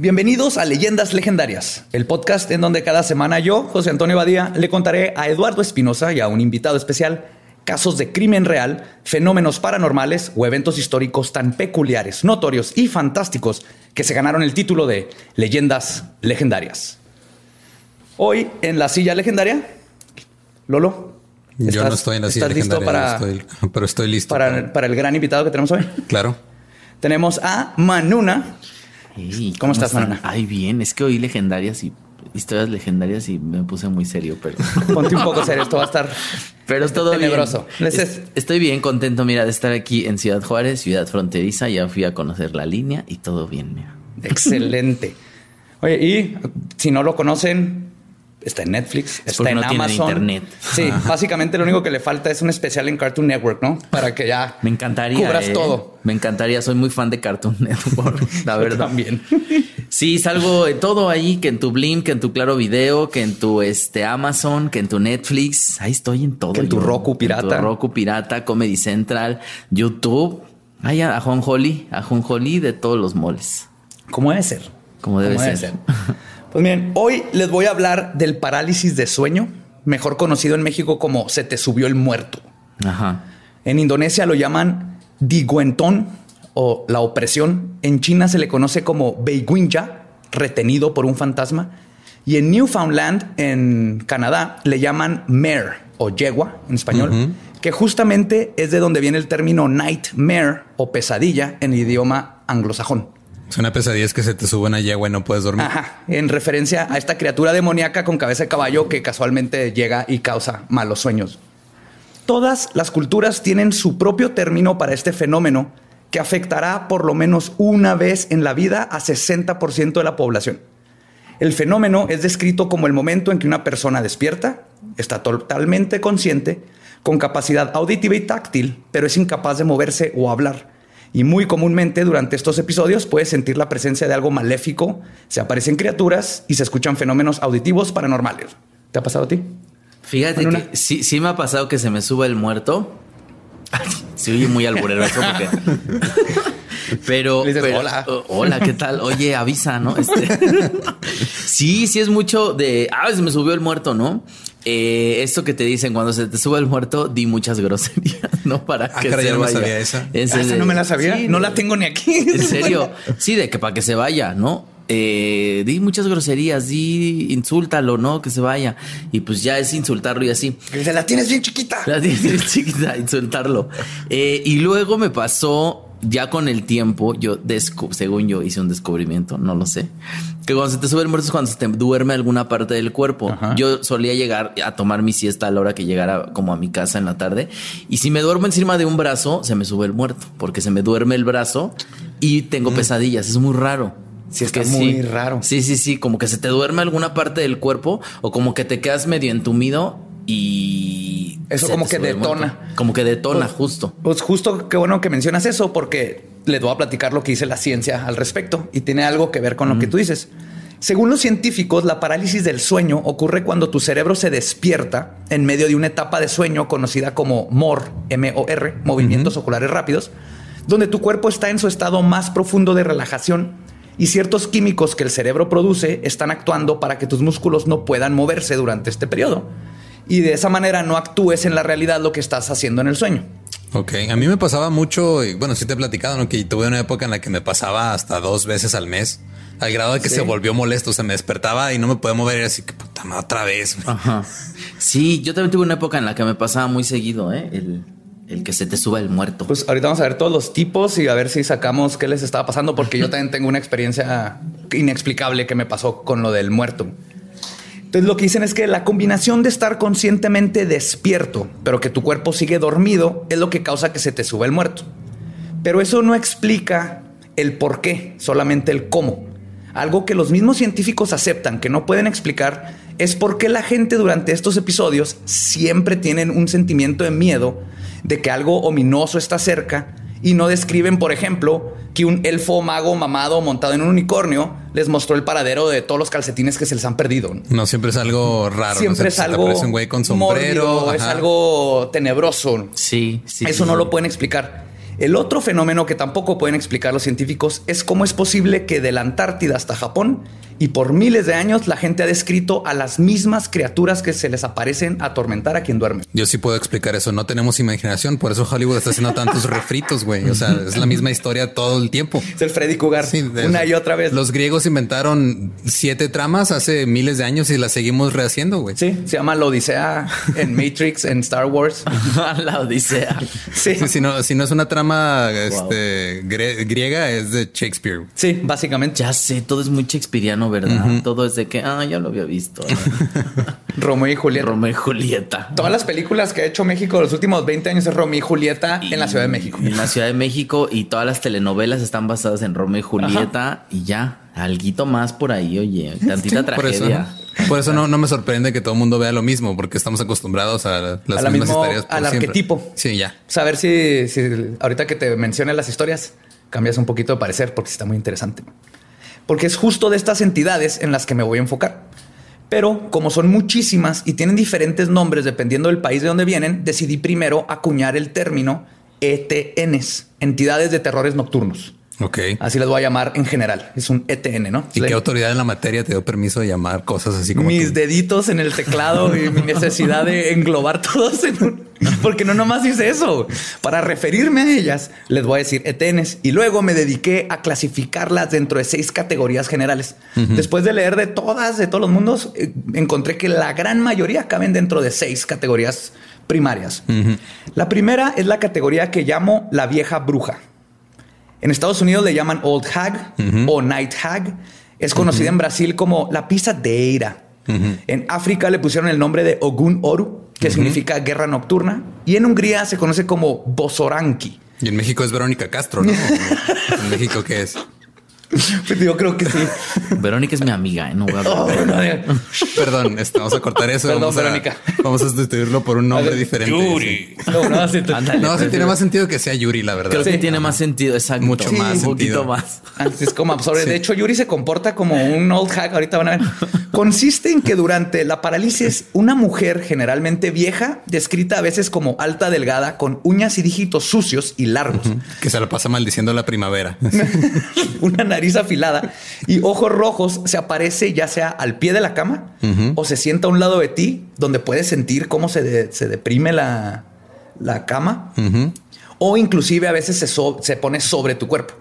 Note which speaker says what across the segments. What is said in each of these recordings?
Speaker 1: Bienvenidos a Leyendas Legendarias, el podcast en donde cada semana yo, José Antonio Badía, le contaré a Eduardo Espinosa y a un invitado especial casos de crimen real, fenómenos paranormales o eventos históricos tan peculiares, notorios y fantásticos que se ganaron el título de Leyendas Legendarias. Hoy en la silla legendaria, Lolo.
Speaker 2: Yo no estoy en la silla
Speaker 1: ¿estás listo
Speaker 2: legendaria,
Speaker 1: para,
Speaker 2: estoy- pero estoy listo.
Speaker 1: para, para el gran invitado que tenemos hoy?
Speaker 2: Claro.
Speaker 1: Tenemos a Manuna. ¿Cómo estás? Manana?
Speaker 3: Ay, bien, es que oí legendarias y historias legendarias y me puse muy serio, pero,
Speaker 1: Ponte un poco serio, esto va a estar
Speaker 3: pero todo
Speaker 1: tenebroso.
Speaker 3: bien. Es- estoy bien contento, mira, de estar aquí en Ciudad Juárez, ciudad fronteriza. Ya fui a conocer la línea y todo bien, mira.
Speaker 1: Excelente. Oye, y si no lo conocen, está en Netflix,
Speaker 3: Es
Speaker 1: está en
Speaker 3: no
Speaker 1: Amazon.
Speaker 3: internet.
Speaker 1: Sí, básicamente lo único que le falta es un especial en Cartoon Network, ¿no? Para que ya
Speaker 3: Me encantaría.
Speaker 1: cubras
Speaker 3: ¿eh?
Speaker 1: todo.
Speaker 3: Me encantaría, soy muy fan de Cartoon Network, la
Speaker 1: Yo
Speaker 3: verdad.
Speaker 1: también.
Speaker 3: Sí, salgo de todo ahí, que en tu Blim, que en tu Claro Video, que en tu este Amazon, que en tu Netflix. Ahí estoy en todo.
Speaker 1: Que en tu
Speaker 3: yo.
Speaker 1: Roku
Speaker 3: En
Speaker 1: pirata.
Speaker 3: tu Roku Pirata, Comedy Central, YouTube. Ay, a Holly, a Holly de todos los moles.
Speaker 1: ¿Cómo debe ser?
Speaker 3: Como debe
Speaker 1: ¿Cómo
Speaker 3: ser.
Speaker 1: Pues miren, hoy les voy a hablar del parálisis de sueño, mejor conocido en México como se te subió el muerto.
Speaker 3: Ajá.
Speaker 1: En Indonesia lo llaman diguentón o la opresión. En China se le conoce como beiguinja, retenido por un fantasma. Y en Newfoundland, en Canadá, le llaman mare o yegua en español, que justamente es de donde viene el término nightmare o pesadilla en el idioma anglosajón.
Speaker 2: Es una pesadilla es que se te sube una yegua y no puedes dormir.
Speaker 1: Ajá, en referencia a esta criatura demoníaca con cabeza de caballo que casualmente llega y causa malos sueños. Todas las culturas tienen su propio término para este fenómeno que afectará por lo menos una vez en la vida a 60% de la población. El fenómeno es descrito como el momento en que una persona despierta, está totalmente consciente, con capacidad auditiva y táctil, pero es incapaz de moverse o hablar. Y muy comúnmente durante estos episodios puedes sentir la presencia de algo maléfico, se aparecen criaturas y se escuchan fenómenos auditivos paranormales. ¿Te ha pasado a ti?
Speaker 3: Fíjate
Speaker 1: Manuna.
Speaker 3: que sí, sí me ha pasado que se me suba el muerto. Se oye muy alburero eso porque. Pero,
Speaker 1: Le dices,
Speaker 3: pero-
Speaker 1: "Hola".
Speaker 3: hola, ¿qué tal? Oye, avisa, ¿no? Este, sí, sí es mucho de, ah, se me subió el muerto, ¿no? Eh, esto que te dicen cuando se te sube el muerto, di muchas groserías, ¿no? Para
Speaker 2: Ah,
Speaker 3: que
Speaker 2: caray,
Speaker 3: se
Speaker 2: yo no me
Speaker 3: vaya.
Speaker 2: sabía esa.
Speaker 1: Ah, esa
Speaker 3: de-
Speaker 1: no me la sabía.
Speaker 3: Sí,
Speaker 1: no la tengo ni aquí.
Speaker 3: En serio. Sí, de que para que se vaya, ¿no? Eh, di muchas groserías, di insúltalo, ¿no? Que se vaya. Y pues ya es insultarlo y así.
Speaker 1: Que dice, la tienes bien chiquita.
Speaker 3: La tiene chiquita, insultarlo. Eh, y luego me pasó, ya con el tiempo, yo, descu- según yo, hice un descubrimiento, no lo sé. Que cuando se te sube el muerto es cuando se te duerme alguna parte del cuerpo.
Speaker 1: Ajá.
Speaker 3: Yo solía llegar a tomar mi siesta a la hora que llegara como a mi casa en la tarde. Y si me duermo encima de un brazo, se me sube el muerto, porque se me duerme el brazo y tengo pesadillas. Es muy raro.
Speaker 1: Sí, está
Speaker 3: Porque
Speaker 1: muy raro.
Speaker 3: Sí, sí, sí, como que se te duerme alguna parte del cuerpo o como que te quedas medio entumido y...
Speaker 1: Eso como que
Speaker 3: muerto.
Speaker 1: detona.
Speaker 3: Como que detona,
Speaker 1: Pues-
Speaker 3: justo.
Speaker 1: Pues justo qué bueno que mencionas eso, porque les voy a platicar lo que dice la ciencia al respecto y tiene algo que ver con lo que tú dices. Según los científicos, la parálisis del sueño ocurre cuando tu cerebro se despierta en medio de una etapa de sueño conocida como MOR, M-O-R, movimientos oculares rápidos, donde tu cuerpo está en su estado más profundo de relajación y ciertos químicos que el cerebro produce están actuando para que tus músculos no puedan moverse durante este periodo. Y de esa manera no actúes en la realidad lo que estás haciendo en el sueño.
Speaker 2: Ok, a mí me pasaba mucho, y bueno, sí te he platicado, ¿no? que tuve una época en la que me pasaba hasta dos veces al mes, al grado de que
Speaker 1: Sí.
Speaker 2: se volvió molesto, o sea, me despertaba y no me podía mover, y así que puta madre, otra vez.
Speaker 3: Ajá. Sí, yo también tuve una época en la que me pasaba muy seguido, ¿eh? El, el que se te suba el muerto.
Speaker 1: Pues ahorita vamos a ver todos los tipos y a ver si sacamos qué les estaba pasando, porque yo también tengo una experiencia inexplicable que me pasó con lo del muerto. Entonces lo que dicen es que la combinación de estar conscientemente despierto, pero que tu cuerpo sigue dormido, es lo que causa que se te suba el muerto. Pero eso no explica el por qué, solamente el cómo. algo que los mismos científicos aceptan que no pueden explicar es por qué la gente durante estos episodios siempre tienen un sentimiento de miedo de que algo ominoso está cerca y no describen, por ejemplo, que un elfo mago mamado montado en un unicornio les mostró el paradero de todos los calcetines que se les han perdido.
Speaker 2: No, siempre es algo raro.
Speaker 1: Siempre es algo
Speaker 2: un güey con sombrero,
Speaker 1: es algo tenebroso.
Speaker 3: Sí, sí.
Speaker 1: Eso no lo pueden explicar. El otro fenómeno que tampoco pueden explicar los científicos es cómo es posible que de la Antártida hasta Japón y por miles de años la gente ha descrito a las mismas criaturas que se les aparecen a atormentar a quien duerme.
Speaker 2: Yo sí puedo explicar eso. No tenemos imaginación. Por eso Hollywood está haciendo tantos refritos, güey. O sea, es la misma historia todo el tiempo.
Speaker 1: Es el Freddy Cougar. una y otra vez.
Speaker 2: Los griegos inventaron siete tramas hace miles de años y las seguimos rehaciendo, güey.
Speaker 1: Sí, se llama la Odisea en Matrix, en Star Wars.
Speaker 3: la Odisea.
Speaker 2: Sí. si, no, si no es una trama este, griega, es de Shakespeare.
Speaker 1: Sí, básicamente.
Speaker 3: Ya sé, todo es muy shakespeariano ¿verdad? Todo es de que, ah, ya lo había visto.
Speaker 1: Romeo y Julieta.
Speaker 3: Romeo y Julieta.
Speaker 1: Todas las películas que ha hecho México los últimos 20 años es Romeo y Julieta en la Ciudad de México.
Speaker 3: En la Ciudad de México y todas las telenovelas están basadas en Romeo y Julieta y ya, alguito más por ahí, oye, tantita tragedia.
Speaker 2: Por eso, no, no, me sorprende que todo el mundo vea lo mismo, porque estamos acostumbrados a las mismas historias.
Speaker 1: al arquetipo.
Speaker 2: Sí, ya.
Speaker 1: Saber si, si ahorita que te mencione las historias, cambias un poquito de parecer, porque está muy interesante porque es justo de estas entidades en las que me voy a enfocar. Pero como son muchísimas y tienen diferentes nombres dependiendo del país de donde vienen, decidí primero acuñar el término ETNs, entidades de terrores nocturnos.
Speaker 2: Ok.
Speaker 1: Así las voy a llamar en general. Es un ETN, ¿no?
Speaker 2: ¿Y qué autoridad en la materia te dio permiso de llamar cosas así como
Speaker 1: mis deditos en el teclado y mi necesidad de englobar todos en un... Porque no nomás hice eso. Para referirme a ellas, les voy a decir ETNs y luego me dediqué a clasificarlas dentro de seis categorías generales. Después de leer de todas, de todos los mundos, eh, encontré que la gran mayoría caben dentro de seis categorías primarias. La primera es la categoría que llamo la vieja bruja. En Estados Unidos le llaman Old Hag o Night Hag. Es conocida en Brasil como la pisadeira. En África le pusieron el nombre de Ogun Oru, que significa guerra nocturna. Y en Hungría se conoce como Bosoranki.
Speaker 2: Y en México es Verónica Castro, ¿no? ¿En México qué es?
Speaker 1: Pues yo creo que sí.
Speaker 3: Verónica es mi amiga. ¿eh? No
Speaker 1: oh,
Speaker 2: Perdón, este, vamos a cortar eso.
Speaker 1: Perdón,
Speaker 2: vamos
Speaker 1: Verónica.
Speaker 2: A, vamos a sustituirlo por un nombre diferente.
Speaker 1: Yuri. No, no, sí,
Speaker 2: no sí, tiene más sentido que sea Yuri, la verdad.
Speaker 3: Creo que tiene más sentido, exacto.
Speaker 2: Mucho más.
Speaker 3: Un poquito más.
Speaker 1: Así es como absorbe. De hecho, Yuri se comporta como un old hack. Ahorita van a ver. Consiste en que durante la parálisis, una mujer generalmente vieja, descrita a veces como alta, delgada, con uñas y dígitos sucios y largos.
Speaker 2: Que se la pasa maldiciendo la primavera.
Speaker 1: una nariz afilada y ojos rojos se aparece ya sea al pie de la cama o se sienta a un lado de ti donde puedes sentir cómo se, deprime la, cama o inclusive a veces se, se pone sobre tu cuerpo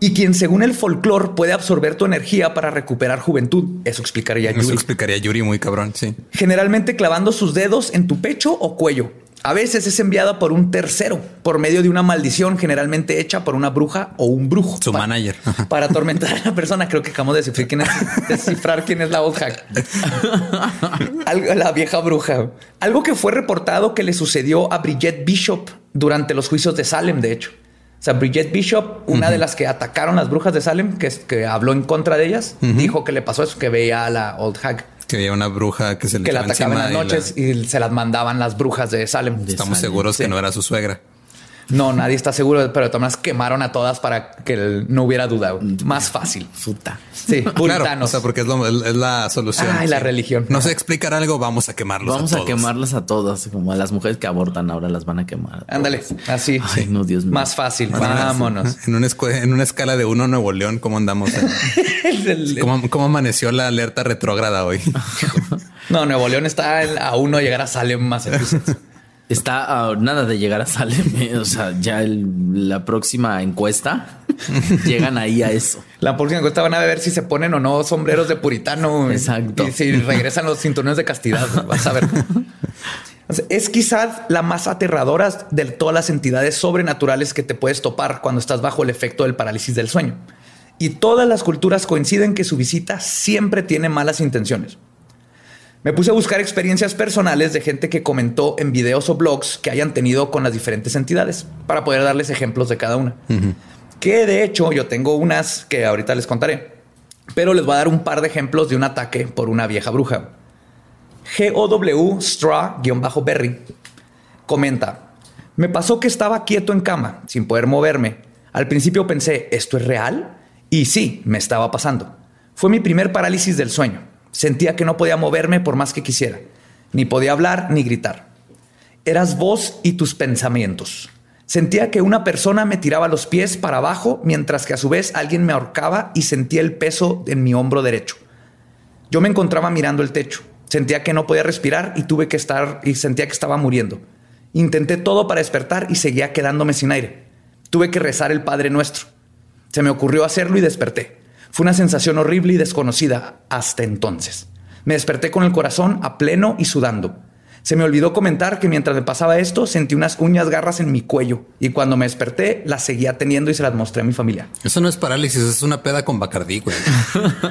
Speaker 1: y quien según el folclore puede absorber tu energía para recuperar juventud. Eso explicaría Yuri.
Speaker 2: Eso explicaría Yuri muy cabrón, sí.
Speaker 1: Generalmente clavando sus dedos en tu pecho o cuello a veces es enviada por un tercero, por medio de una maldición generalmente hecha por una bruja o un brujo.
Speaker 2: Su manager.
Speaker 1: Para atormentar a la persona. Creo que acabamos de descifrar quién es, descifrar quién es la old la vieja bruja. Algo que fue reportado que le sucedió a Bridget Bishop durante los juicios de Salem, de hecho. O sea, Bridget Bishop, una de las que atacaron las brujas de Salem, que, que habló en contra de ellas, dijo que le pasó eso, que veía a la old hag.
Speaker 2: Que había una bruja que se le
Speaker 1: que la atacaban en las noches y, se las mandaban las brujas de Salem.
Speaker 2: Estamos seguros que no era su suegra.
Speaker 1: No, nadie está seguro, pero de todas maneras quemaron a todas para que no hubiera duda. Más fácil.
Speaker 3: Puta.
Speaker 1: Sí,
Speaker 2: claro, o sea, porque es, la solución.
Speaker 1: Ah, la religión.
Speaker 2: No sé explicar algo, vamos a quemarlos
Speaker 3: vamos
Speaker 2: a,
Speaker 3: a quemarlas a todas, como a las mujeres que abortan ahora las van a quemar.
Speaker 1: Ándale, así.
Speaker 3: Ay, no, Dios mío.
Speaker 1: Más fácil. Vámonos.
Speaker 2: En una, en una escala de uno Nuevo León, ¿cómo andamos? ¿Cómo, ¿Cómo, amaneció la alerta retrógrada hoy?
Speaker 1: no, Nuevo León está a uno llegar a Salem, Massachusetts.
Speaker 3: Está a nada de llegar a Salem. Eh, o sea, ya la próxima encuesta llegan ahí a eso.
Speaker 1: La próxima encuesta van a ver si se ponen o no sombreros de puritano.
Speaker 3: Exacto.
Speaker 1: Y si regresan los cinturones de castidad. Vas a ver. Es quizás la más aterradora de todas las entidades sobrenaturales que te puedes topar cuando estás bajo el efecto del parálisis del sueño. Y todas las culturas coinciden que su visita siempre tiene malas intenciones. Me puse a buscar experiencias personales de gente que comentó en videos o blogs que hayan tenido con las diferentes entidades para poder darles ejemplos de cada una. Que de hecho yo tengo unas que ahorita les contaré. Pero les voy a dar un par de ejemplos de un ataque por una vieja bruja. GOW Straw-Berry comenta: Me pasó que estaba quieto en cama, sin poder moverme. Al principio pensé, ¿esto es real? Y sí, me estaba pasando. Fue mi primer parálisis del sueño. Sentía que no podía moverme por más que quisiera. Ni podía hablar ni gritar. Eras vos y tus pensamientos. Sentía que una persona me tiraba los pies para abajo mientras que a su vez alguien me ahorcaba y sentía el peso en mi hombro derecho. Yo me encontraba mirando el techo. Sentía que no podía respirar y tuve que estar y sentía que estaba muriendo. Intenté todo para despertar y seguía quedándome sin aire. Tuve que rezar el Padre Nuestro. Se me ocurrió hacerlo y desperté. Fue una sensación horrible y desconocida hasta entonces. Me desperté con el corazón a pleno y sudando. Se me olvidó comentar que mientras me pasaba esto sentí unas uñas garras en mi cuello y cuando me desperté las seguía teniendo y se las mostré a mi familia.
Speaker 2: Eso no es parálisis, es una peda con Bacardí, güey.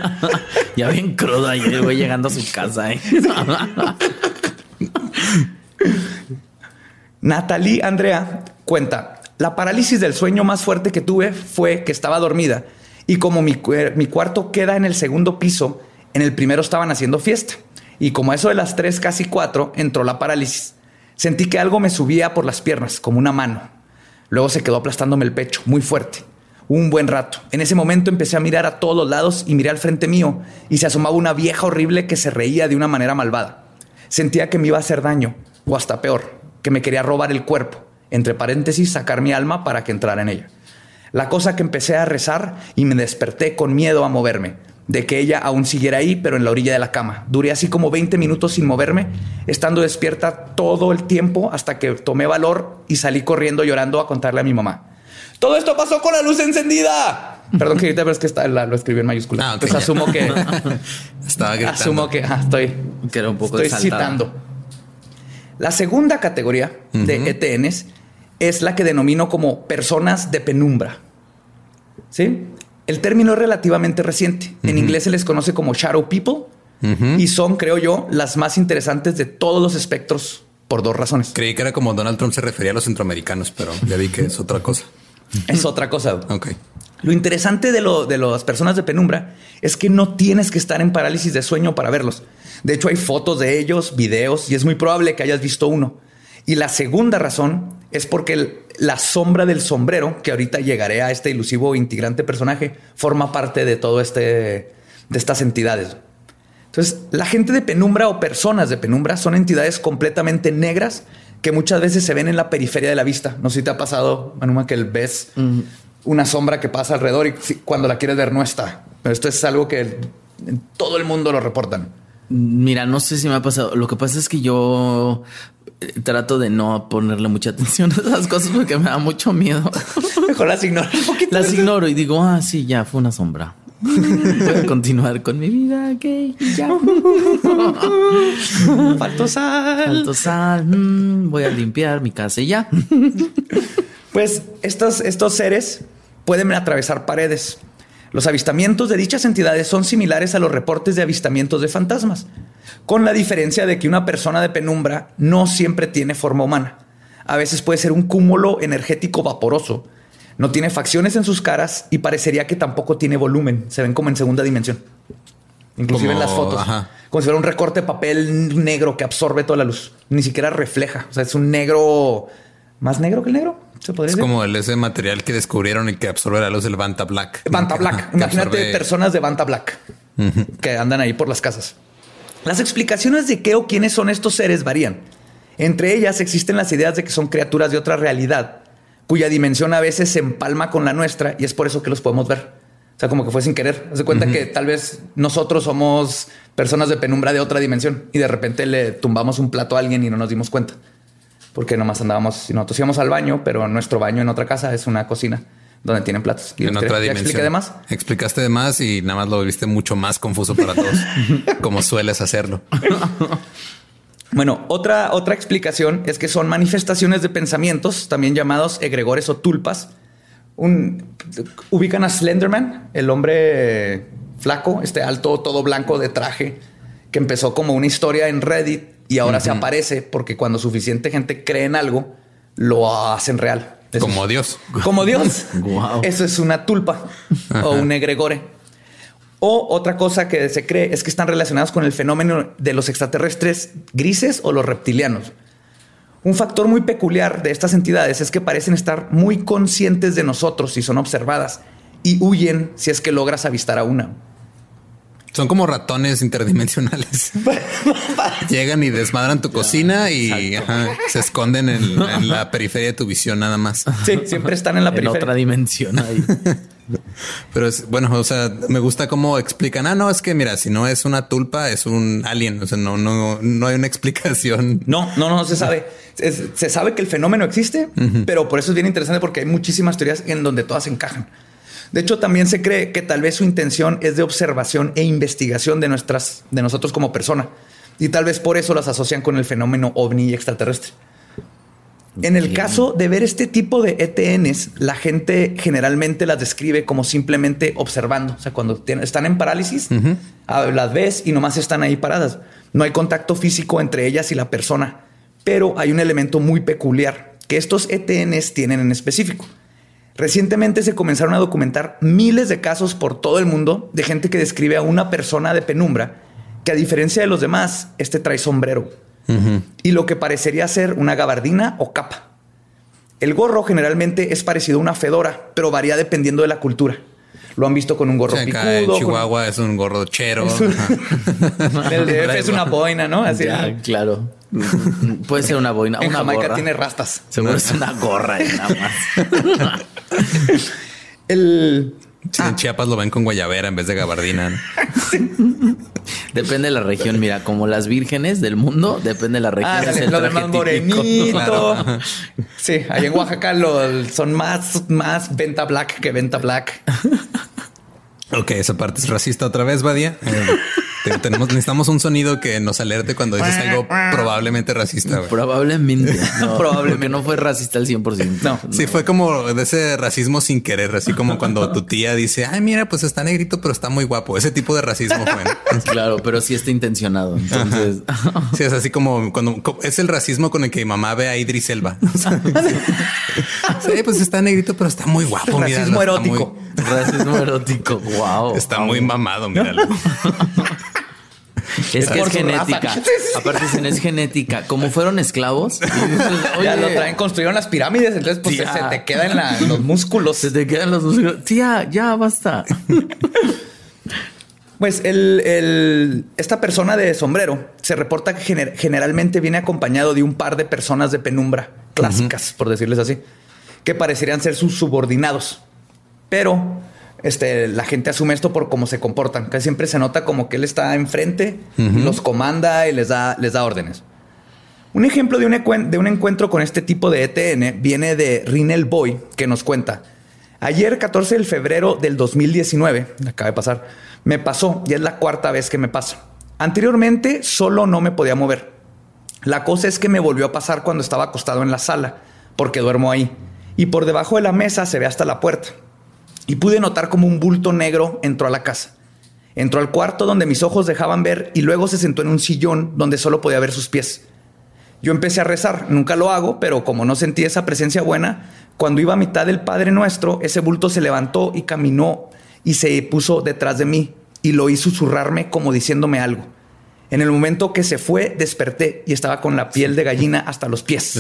Speaker 3: ya bien cruda y el güey llegando a su casa. ¿eh?
Speaker 1: Natalie Andrea cuenta, la parálisis del sueño más fuerte que tuve fue que estaba dormida y como mi, mi cuarto queda en el segundo piso, en el primero estaban haciendo fiesta. Y como eso de las tres, casi cuatro, entró la parálisis. Sentí que algo me subía por las piernas, como una mano. Luego se quedó aplastándome el pecho, muy fuerte. Un buen rato. En ese momento empecé a mirar a todos lados y miré al frente mío y se asomaba una vieja horrible que se reía de una manera malvada. Sentía que me iba a hacer daño, o hasta peor, que me quería robar el cuerpo, entre paréntesis, sacar mi alma para que entrara en ella. La cosa que empecé a rezar y me desperté con miedo a moverme, de que ella aún siguiera ahí, pero en la orilla de la cama. Duré así como 20 minutos sin moverme, estando despierta todo el tiempo hasta que tomé valor y salí corriendo llorando a contarle a mi mamá. Todo esto pasó con la luz encendida. Perdón que ahorita ves que está, lo escribió en mayúscula. Ah, Entonces asumo que
Speaker 2: estaba gritando.
Speaker 1: Asumo que ah, estoy
Speaker 3: que era un poco
Speaker 1: estoy citando. La segunda categoría de ETNs es la que denomino como personas de penumbra. ¿Sí? El término es relativamente reciente. En inglés se les conoce como shadow people y son, creo yo, las más interesantes de todos los espectros por dos razones.
Speaker 2: Creí que era como Donald Trump se refería a los centroamericanos, pero ya vi que es otra cosa.
Speaker 1: Es otra cosa.
Speaker 2: Ok.
Speaker 1: Lo interesante de, lo, de las personas de penumbra es que no tienes que estar en parálisis de sueño para verlos. De hecho, hay fotos de ellos, videos, y es muy probable que hayas visto uno. Y la segunda razón es porque la sombra del sombrero, que ahorita llegaré a este ilusivo integrante personaje, forma parte de todo este, de estas entidades. Entonces, la gente de penumbra o personas de penumbra son entidades completamente negras que muchas veces se ven en la periferia de la vista. No sé si te ha pasado, Manuma, que ves una sombra que pasa alrededor y cuando la quieres ver no está. Pero esto es algo que todo el mundo lo reportan.
Speaker 3: Mira, no sé si me ha pasado. Lo que pasa es que yo eh, trato de no ponerle mucha atención a esas cosas porque me da mucho miedo.
Speaker 1: Mejor las ignoro.
Speaker 3: Las ignoro y digo, ah, sí, ya fue una sombra. Voy a continuar con mi vida, ok, ya.
Speaker 1: Falto sal.
Speaker 3: Falto sal. Mm, voy a limpiar mi casa y ya.
Speaker 1: Pues estos, estos seres pueden atravesar paredes los avistamientos de dichas entidades son similares a los reportes de avistamientos de fantasmas, con la diferencia de que una persona de penumbra no siempre tiene forma humana. A veces puede ser un cúmulo energético vaporoso. No tiene facciones en sus caras y parecería que tampoco tiene volumen. Se ven como en segunda dimensión. Inclusive en las fotos. Como si fuera un recorte de papel negro que absorbe toda la luz. Ni siquiera refleja. O sea, es un negro más negro que el negro
Speaker 2: es como el, ese material que descubrieron y que absorbe la luz del Banta Black.
Speaker 1: Banta Black. Imagínate personas de Banta Black que andan ahí por las casas. Las explicaciones de qué o quiénes son estos seres varían. Entre ellas existen las ideas de que son criaturas de otra realidad, cuya dimensión a veces se empalma con la nuestra y es por eso que los podemos ver. O sea, como que fue sin querer. Se cuenta que tal vez nosotros somos personas de penumbra de otra dimensión y de repente le tumbamos un plato a alguien y no nos dimos cuenta porque nomás andábamos, nosotros íbamos al baño, pero nuestro baño en otra casa es una cocina donde tienen platos.
Speaker 2: en otra dimensión. ¿Expliqué de más? Explicaste de más y nada más lo viste mucho más confuso para todos, como sueles hacerlo.
Speaker 1: Bueno, otra, otra explicación es que son manifestaciones de pensamientos, también llamados egregores o tulpas. Un, ubican a Slenderman, el hombre flaco, este alto, todo blanco de traje, que empezó como una historia en Reddit y ahora se aparece porque cuando suficiente gente cree en algo, lo hacen real.
Speaker 2: como Dios.
Speaker 1: Como Dios. Eso es una tulpa o un egregore. O otra cosa que se cree es que están relacionados con el fenómeno de los extraterrestres grises o los reptilianos. Un factor muy peculiar de estas entidades es que parecen estar muy conscientes de nosotros si son observadas y huyen si es que logras avistar a una.
Speaker 2: Son como ratones interdimensionales. Llegan y desmadran tu cocina y se esconden en, la periferia de tu visión nada más.
Speaker 1: Sí, siempre están en la periferia.
Speaker 3: En otra dimensión ahí.
Speaker 2: Pero es bueno, o sea, me gusta cómo explican. Ah, no, es que mira, si no es una tulpa, es un alien. O sea, no, no, no hay una explicación.
Speaker 1: No, no, no se sabe. se sabe que el fenómeno existe, pero por eso es bien interesante porque hay muchísimas teorías en donde todas encajan. De hecho, también se cree que tal vez su intención es de observación e investigación de nuestras, de nosotros como persona. Y tal vez por eso las asocian con el fenómeno ovni extraterrestre. En el caso de ver este tipo de ETNs, la gente generalmente las describe como simplemente observando. O sea, cuando están en parálisis, las ves y nomás están ahí paradas. No hay contacto físico entre ellas y la persona. Pero hay un elemento muy peculiar que estos ETNs tienen en específico. Recientemente se comenzaron a documentar miles de casos por todo el mundo de gente que describe a una persona de penumbra que a diferencia de los demás, este trae sombrero y lo que parecería ser una gabardina o capa. El gorro generalmente es parecido a una fedora, pero varía dependiendo de la cultura. Lo han visto con un gorro picudo.
Speaker 2: En Chihuahua es un gorro chero.
Speaker 1: el DF es una boina, ¿no?
Speaker 3: Así. claro. Puede ser una boina.
Speaker 1: En
Speaker 3: una
Speaker 1: Jamaica tiene rastas.
Speaker 3: Seguro es una gorra nada más.
Speaker 1: el...
Speaker 2: en ah. Chiapas lo ven con guayabera en vez de gabardina.
Speaker 3: Depende de la región. Mira, como las vírgenes del mundo, depende de la región. Ah,
Speaker 1: es lo demás morenito. Sí, ahí en Oaxaca son más, más venta black que venta black.
Speaker 2: Ok, esa parte es racista otra vez, Badia. Eh, tenemos, necesitamos un sonido que nos alerte cuando dices algo probablemente racista.
Speaker 3: Probablemente. No, probablemente no fue racista al 100%.
Speaker 2: No. Sí, fue como de ese racismo sin querer, así como cuando tu tía dice, ay, mira, pues está negrito, pero está muy guapo. Ese tipo de racismo fue.
Speaker 3: claro, pero sí está intencionado. Entonces,
Speaker 2: sí, es así como cuando es el racismo con el que mi mamá ve a Idris Elba. sí, pues está negrito, pero está muy guapo.
Speaker 1: Racismo erótico.
Speaker 3: Racismo erótico. Wow.
Speaker 2: Está muy mamado, míralo.
Speaker 3: Es que es genética. Aparte, es genética. Como fueron esclavos,
Speaker 1: ya lo traen, construyeron las pirámides. Entonces, pues se te quedan los músculos.
Speaker 3: Se te quedan los músculos. Tía, ya basta.
Speaker 1: Pues el, esta persona de sombrero se reporta que generalmente viene acompañado de un par de personas de penumbra clásicas, por decirles así, que parecerían ser sus subordinados. Pero este, la gente asume esto por cómo se comportan. Casi siempre se nota como que él está enfrente, los comanda y les da, les da órdenes. Un ejemplo de un, de un, encuentro con este tipo de ETN viene de Rinel Boy, que nos cuenta. Ayer, 14 de febrero del 2019, acaba de pasar, me pasó y es la cuarta vez que me pasa. Anteriormente solo no me podía mover. La cosa es que me volvió a pasar cuando estaba acostado en la sala, porque duermo ahí. Y por debajo de la mesa se ve hasta la puerta y pude notar como un bulto negro entró a la casa. Entró al cuarto donde mis ojos dejaban ver y luego se sentó en un sillón donde solo podía ver sus pies. Yo empecé a rezar, nunca lo hago, pero como no sentí esa presencia buena, cuando iba a mitad del Padre Nuestro, ese bulto se levantó y caminó y se puso detrás de mí y lo hizo susurrarme como diciéndome algo. En el momento que se fue, desperté y estaba con la piel de gallina hasta los pies.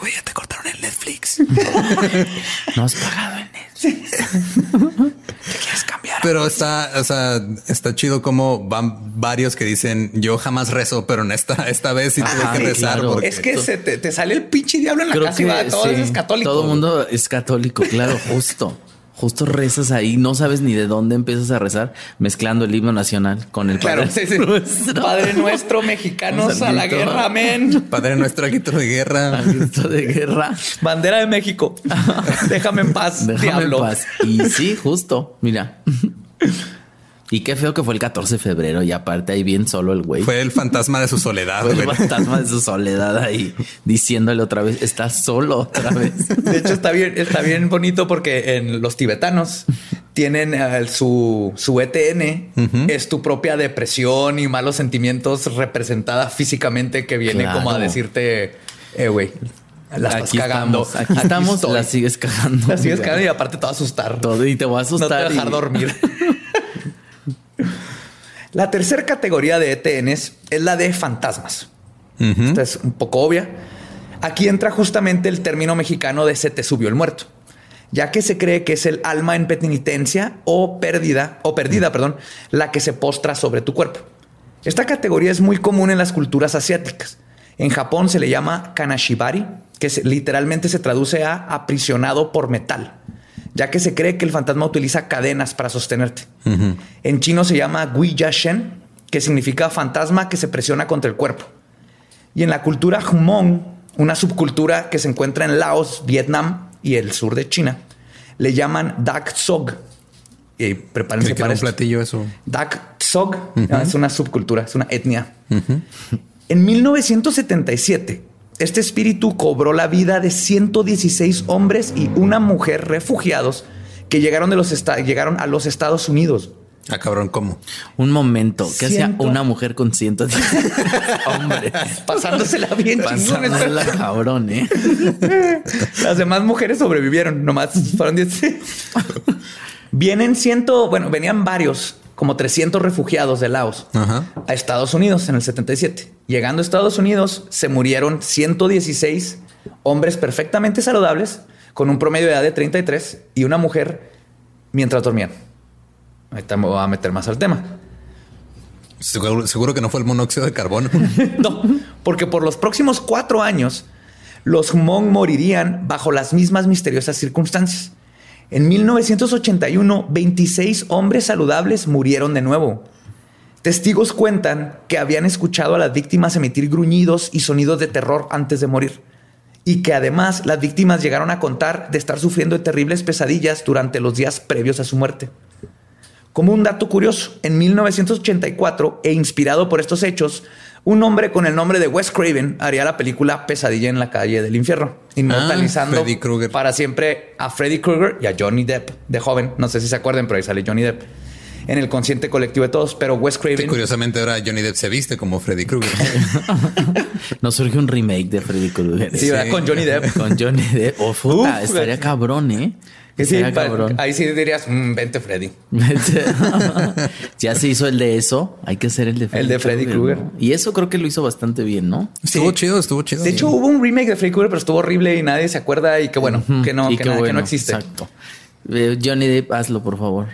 Speaker 2: Güey, ya te cortaron el Netflix.
Speaker 3: no has pagado el
Speaker 1: ¿Te quieres cambiar?
Speaker 2: Pero está, o sea, está chido como van varios que dicen yo jamás rezo, pero en esta, esta vez sí tuve que rezar.
Speaker 1: Es que se te, sale el pinche diablo en la casa y va, todo es católico.
Speaker 3: Todo el mundo es católico, claro, justo justo rezas ahí, no sabes ni de dónde empiezas a rezar, mezclando el himno nacional con el
Speaker 1: Padre Nuestro. Padre Nuestro, mexicanos a la guerra, amén.
Speaker 2: Padre Nuestro, grito de guerra.
Speaker 3: Grito de guerra.
Speaker 1: Bandera de México. Déjame en paz, Déjame en paz.
Speaker 3: Y sí, justo, mira. Y qué feo que fue el 14 de febrero y aparte ahí bien solo el güey.
Speaker 2: Fue el fantasma de su soledad.
Speaker 3: Fue el fantasma de su soledad ahí diciéndole otra vez, estás solo otra vez.
Speaker 1: De hecho está bien, está bien bonito porque en los tibetanos tienen eh, su, su ETN, es tu propia depresión y malos sentimientos representada físicamente que viene como a decirte, eh, güey, la estás cagando.
Speaker 3: aquí estamos, la sigues cagando.
Speaker 1: La sigues cagando y aparte te va a asustar.
Speaker 3: Todo y te va a asustar.
Speaker 1: No te va a dejar dormir. La tercera categoría de ETNs es la de fantasmas. Esta es un poco obvia. Aquí entra justamente el término mexicano de se te subió el muerto, ya que se cree que es el alma en penitencia o pérdida, o perdida, perdón, la que se postra sobre tu cuerpo. Esta categoría es muy común en las culturas asiáticas. En Japón se le llama kanashibari, que literalmente se traduce a aprisionado por metal, ya que se cree que el fantasma utiliza cadenas para sostenerte. En chino se llama guiya shen, que significa fantasma que se presiona contra el cuerpo. Y en la cultura Hmong, una subcultura que se encuentra en Laos, Vietnam y el sur de China, le llaman Dak Sog. Y prepárense para
Speaker 2: un platillo eso.
Speaker 1: Dak Sog es una subcultura, es una etnia. En 1977, este espíritu cobró la vida de 116 hombres y una mujer refugiados que llegaron, de los llegaron a los Estados Unidos.
Speaker 2: Ah, cabrón, ¿cómo?
Speaker 3: Un momento. ¿Qué hacía una mujer con 110 hombres?
Speaker 1: Pasándosela bien.
Speaker 3: Pasándosela cabrón, ¿eh?
Speaker 1: Las demás mujeres sobrevivieron. Nomás fueron 10. Vienen ciento... Bueno, venían varios, como 300 refugiados de Laos a Estados Unidos en el 77. Llegando a Estados Unidos, se murieron 116 hombres perfectamente saludables con un promedio de edad de 33 y una mujer mientras dormían. Ahorita me voy a meter más al tema.
Speaker 2: Seguro, que no fue el monóxido de carbono.
Speaker 1: no, porque por los próximos cuatro años los Hmong morirían bajo las mismas misteriosas circunstancias. En 1981, 26 hombres saludables murieron de nuevo. Testigos cuentan que habían escuchado a las víctimas emitir gruñidos y sonidos de terror antes de morir. Y que además las víctimas llegaron a contar de estar sufriendo terribles pesadillas durante los días previos a su muerte. Como un dato curioso, en 1984, e inspirado por estos hechos, un hombre con el nombre de Wes Craven haría la película Pesadilla en la calle del infierno, inmortalizando ah, para siempre a Freddy Krueger y a Johnny Depp de joven. No sé si se acuerdan, pero ahí sale Johnny Depp en el consciente colectivo de todos. Pero Wes Craven.
Speaker 2: curiosamente, ahora Johnny Depp se viste como Freddy Krueger.
Speaker 3: no surge un remake de Freddy Krueger.
Speaker 1: Sí, con Johnny Depp.
Speaker 3: con Johnny Depp. Oh, estaría cabrón, ¿eh?
Speaker 1: Ahí sí dirías, mm, vente Freddy.
Speaker 3: ya se hizo el de eso, hay que hacer el de
Speaker 1: Freddy. El de Freddy Krueger.
Speaker 3: Y eso creo que lo hizo bastante bien, ¿no?
Speaker 2: Estuvo chido, estuvo chido.
Speaker 1: De hecho, hubo un remake de Freddy Krueger, pero estuvo horrible y nadie se acuerda y que bueno, que no, que, no existe.
Speaker 3: Exacto. Eh, Johnny Depp, hazlo, por favor.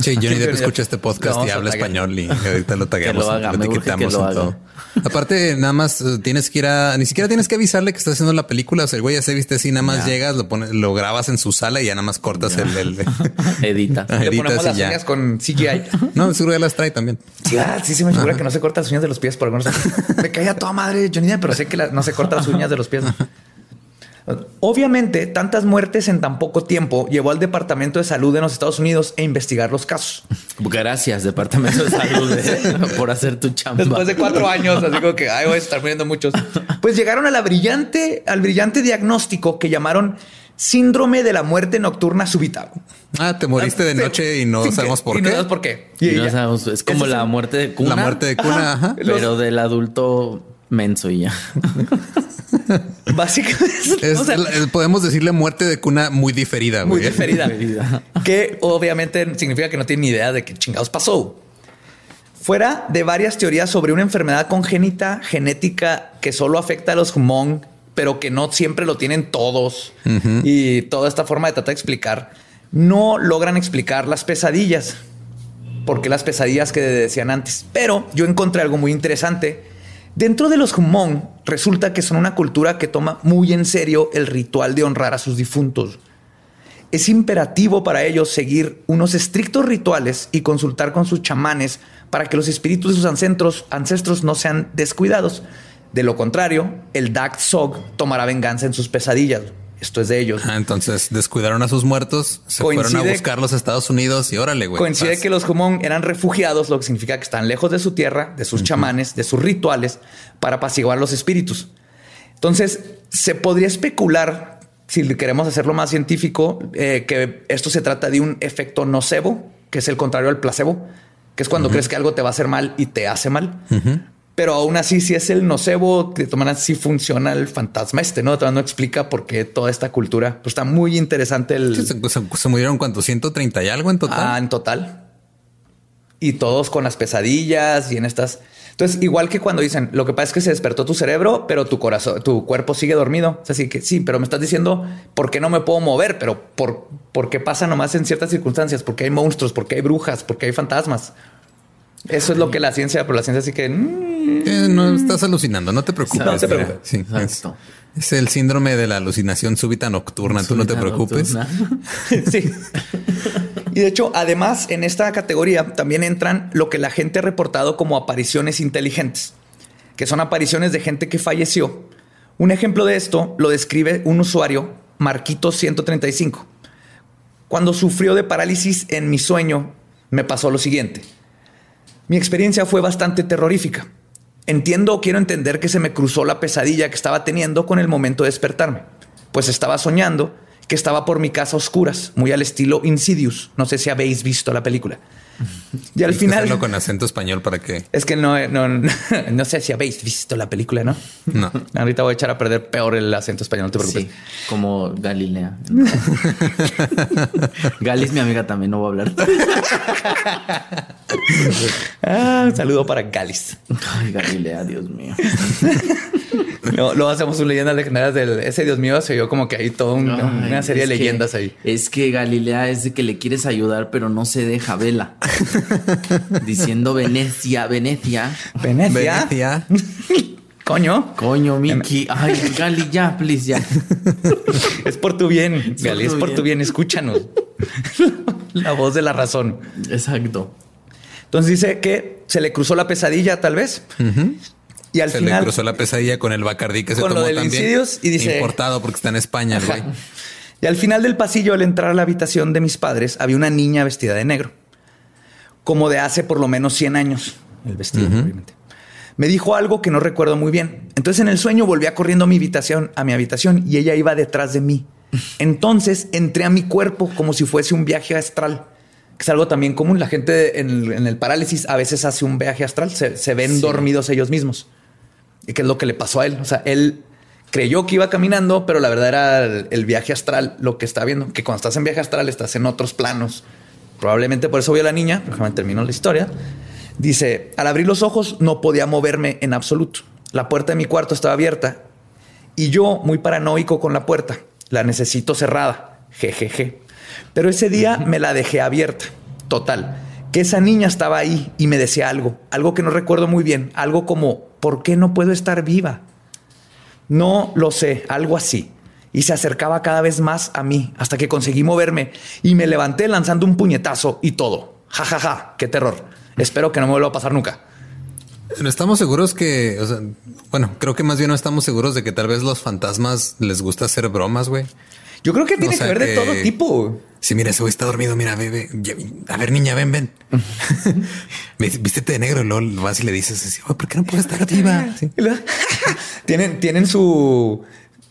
Speaker 2: Sí, Johnny Depp escucha este podcast y habla español y ahorita lo tagueamos.
Speaker 3: Que lo haga, me que lo haga.
Speaker 2: Aparte, nada más eh, tienes que ir a, ni siquiera tienes que avisarle que estás haciendo la película. O sea, el güey ya se viste así, nada más llegas, lo pones, lo grabas en su sala y ya nada más cortas el, el,
Speaker 3: edita.
Speaker 1: Le ponemos las uñas con CGI.
Speaker 2: No, seguro ya las trae también.
Speaker 1: Sí, ah, sí, sí me asegura que no se corta las uñas de los pies por algunos. Me caía toda madre Johnny Depp, pero sé que no se corta las uñas de los pies. Obviamente, tantas muertes en tan poco tiempo llevó al Departamento de Salud de los Estados Unidos a investigar los casos.
Speaker 3: Gracias, Departamento de Salud, eh, por hacer tu chamba.
Speaker 1: Después de cuatro años, así como que ay, voy a estar muriendo muchos. Pues llegaron a la brillante, al brillante diagnóstico que llamaron síndrome de la muerte nocturna súbita.
Speaker 2: Ah, te moriste de noche y no sabemos por qué.
Speaker 1: no sabemos por qué.
Speaker 3: es como la muerte de cuna.
Speaker 2: La muerte de cuna,
Speaker 3: Pero del adulto menso y ya.
Speaker 1: Básicamente.
Speaker 2: podemos decirle muerte de cuna muy diferida.
Speaker 1: Muy diferida. que obviamente significa que no tiene ni idea de qué chingados pasó. Fuera de varias teorías sobre una enfermedad congénita genética que solo afecta a los Hmong, pero que no siempre lo tienen todos y toda esta forma de tratar de explicar, no logran explicar las pesadillas. Porque las pesadillas que decían antes. Pero yo encontré algo muy interesante Dentro de los Hmong resulta que son una cultura que toma muy en serio el ritual de honrar a sus difuntos. Es imperativo para ellos seguir unos estrictos rituales y consultar con sus chamanes para que los espíritus de sus ancestros, ancestros no sean descuidados. De lo contrario, el Dak Sog tomará venganza en sus pesadillas. Esto es de ellos.
Speaker 2: Ah, entonces descuidaron a sus muertos, se fueron a buscar los Estados Unidos y órale, güey.
Speaker 1: Coincide que los Jumón eran refugiados, lo que significa que están lejos de su tierra, de sus chamanes, de sus rituales, para apaciguar los espíritus. Entonces, se podría especular, si queremos hacerlo más científico, eh, que esto se trata de un efecto nocebo, que es el contrario al placebo, que es cuando crees que algo te va a hacer mal y te hace mal. Pero aún así, si es el nocebo, de todas si funciona el fantasma este, ¿no? Todavía no explica por qué toda esta cultura. Pues está muy interesante el...
Speaker 2: ¿Se, murieron cuántos? ¿130 y algo en total?
Speaker 1: Ah, en total. y todos con las pesadillas y en estas. Entonces, igual que cuando dicen, lo que pasa es que se despertó tu cerebro, pero tu corazón, tu cuerpo sigue dormido. Así que sí, pero me estás diciendo por qué no me puedo mover, pero por, por qué pasa nomás en ciertas circunstancias, porque hay monstruos, porque hay brujas, porque hay fantasmas. Eso es lo que la ciencia, pero la ciencia sí que mm,
Speaker 2: Eh, no estás alucinando, no te preocupes.
Speaker 1: No te
Speaker 2: mira.
Speaker 1: preocupes.
Speaker 2: Sí, es,
Speaker 3: Exacto.
Speaker 2: es el síndrome de la alucinación súbita nocturna. Tú no te preocupes.
Speaker 1: sí. Y de hecho, además, en esta categoría también entran lo que la gente ha reportado como apariciones inteligentes, que son apariciones de gente que falleció. Un ejemplo de esto lo describe un usuario, Marquito 135. Cuando sufrió de parálisis en mi sueño, me pasó lo siguiente. Mi experiencia fue bastante terrorífica. Entiendo o quiero entender que se me cruzó la pesadilla que estaba teniendo con el momento de despertarme, pues estaba soñando que estaba por mi casa a oscuras, muy al estilo Insidious. No sé si habéis visto la película. Y al final
Speaker 2: hacerlo con acento español para que
Speaker 1: es que no, no, no sé si habéis visto la película, ¿no?
Speaker 2: no.
Speaker 1: Ahorita voy a echar a perder peor el acento español, no te preocupes.
Speaker 3: Sí, como Galilea. Galis, mi amiga, también no voy a hablar.
Speaker 1: Ah, un saludo para Galis.
Speaker 3: Ay, Galilea, Dios mío.
Speaker 1: Luego, luego hacemos un leyendas legendarias del ese Dios mío. Se vio como que hay toda un-
Speaker 3: Ay,
Speaker 1: una serie de
Speaker 3: que-
Speaker 1: leyendas ahí.
Speaker 3: Es que Galilea es de que le quieres ayudar, pero no se deja vela. Diciendo Venecia, Venecia.
Speaker 1: Venecia.
Speaker 2: Venecia.
Speaker 1: Coño.
Speaker 3: Coño, Miki. Ay, Gali, ya, please, ya.
Speaker 1: Es por tu bien, Gali. Es
Speaker 3: tu
Speaker 1: por
Speaker 3: bien.
Speaker 1: tu bien. Escúchanos. la voz de la razón.
Speaker 3: Exacto.
Speaker 1: Entonces dice que se le cruzó la pesadilla, tal vez. Y al
Speaker 2: Se
Speaker 1: final.
Speaker 2: le cruzó la pesadilla con el Bacardí que se tomó también.
Speaker 1: Insidious y dice-
Speaker 2: Importado porque está en España, el güey.
Speaker 1: Y al final del pasillo, al entrar a la habitación de mis padres, había una niña vestida de negro. Como de hace por lo menos 100 años. El vestido, obviamente. Me dijo algo que no recuerdo muy bien. Entonces en el sueño volvía corriendo a mi habitación, a mi habitación y ella iba detrás de mí. Entonces entré a mi cuerpo como si fuese un viaje astral. Que es algo también común. La gente en el, en el parálisis a veces hace un viaje astral. Se, se ven
Speaker 3: Sí.
Speaker 1: dormidos ellos mismos. Y que es lo que le pasó a él. O sea, él creyó que iba caminando, pero la verdad era el, el viaje astral lo que está viendo. Que cuando estás en viaje astral estás en otros planos. Probablemente por eso vio a la niña. Déjame termino la historia. Dice, al abrir los ojos no podía moverme en absoluto. La puerta de mi cuarto estaba abierta y yo, muy paranoico con la puerta, la necesito cerrada. Jejeje. Pero ese día me la dejé abierta. Total. Que esa niña estaba ahí y me decía algo, algo que no recuerdo muy bien, algo como, ¿por qué no puedo estar viva? No lo sé, algo así. Y se acercaba cada vez más a mí hasta que conseguí moverme y me levanté lanzando un puñetazo y todo. Ja, ja, ja, qué terror. Espero que no me vuelva a pasar nunca.
Speaker 2: No estamos seguros que, o sea, bueno, creo que más bien no estamos seguros de que tal vez los fantasmas les gusta hacer bromas, güey.
Speaker 1: Yo creo que tiene
Speaker 2: O sea
Speaker 1: que ver de
Speaker 2: que-
Speaker 1: todo tipo.
Speaker 2: Sí, mira, ese güey está dormido. Mira, bebé. A ver, niña, ven, ven. Vístete de negro y luego vas y le dices así, "Oye, ¿por qué no puedes estar? Sí.
Speaker 1: Luego- tienen, tienen su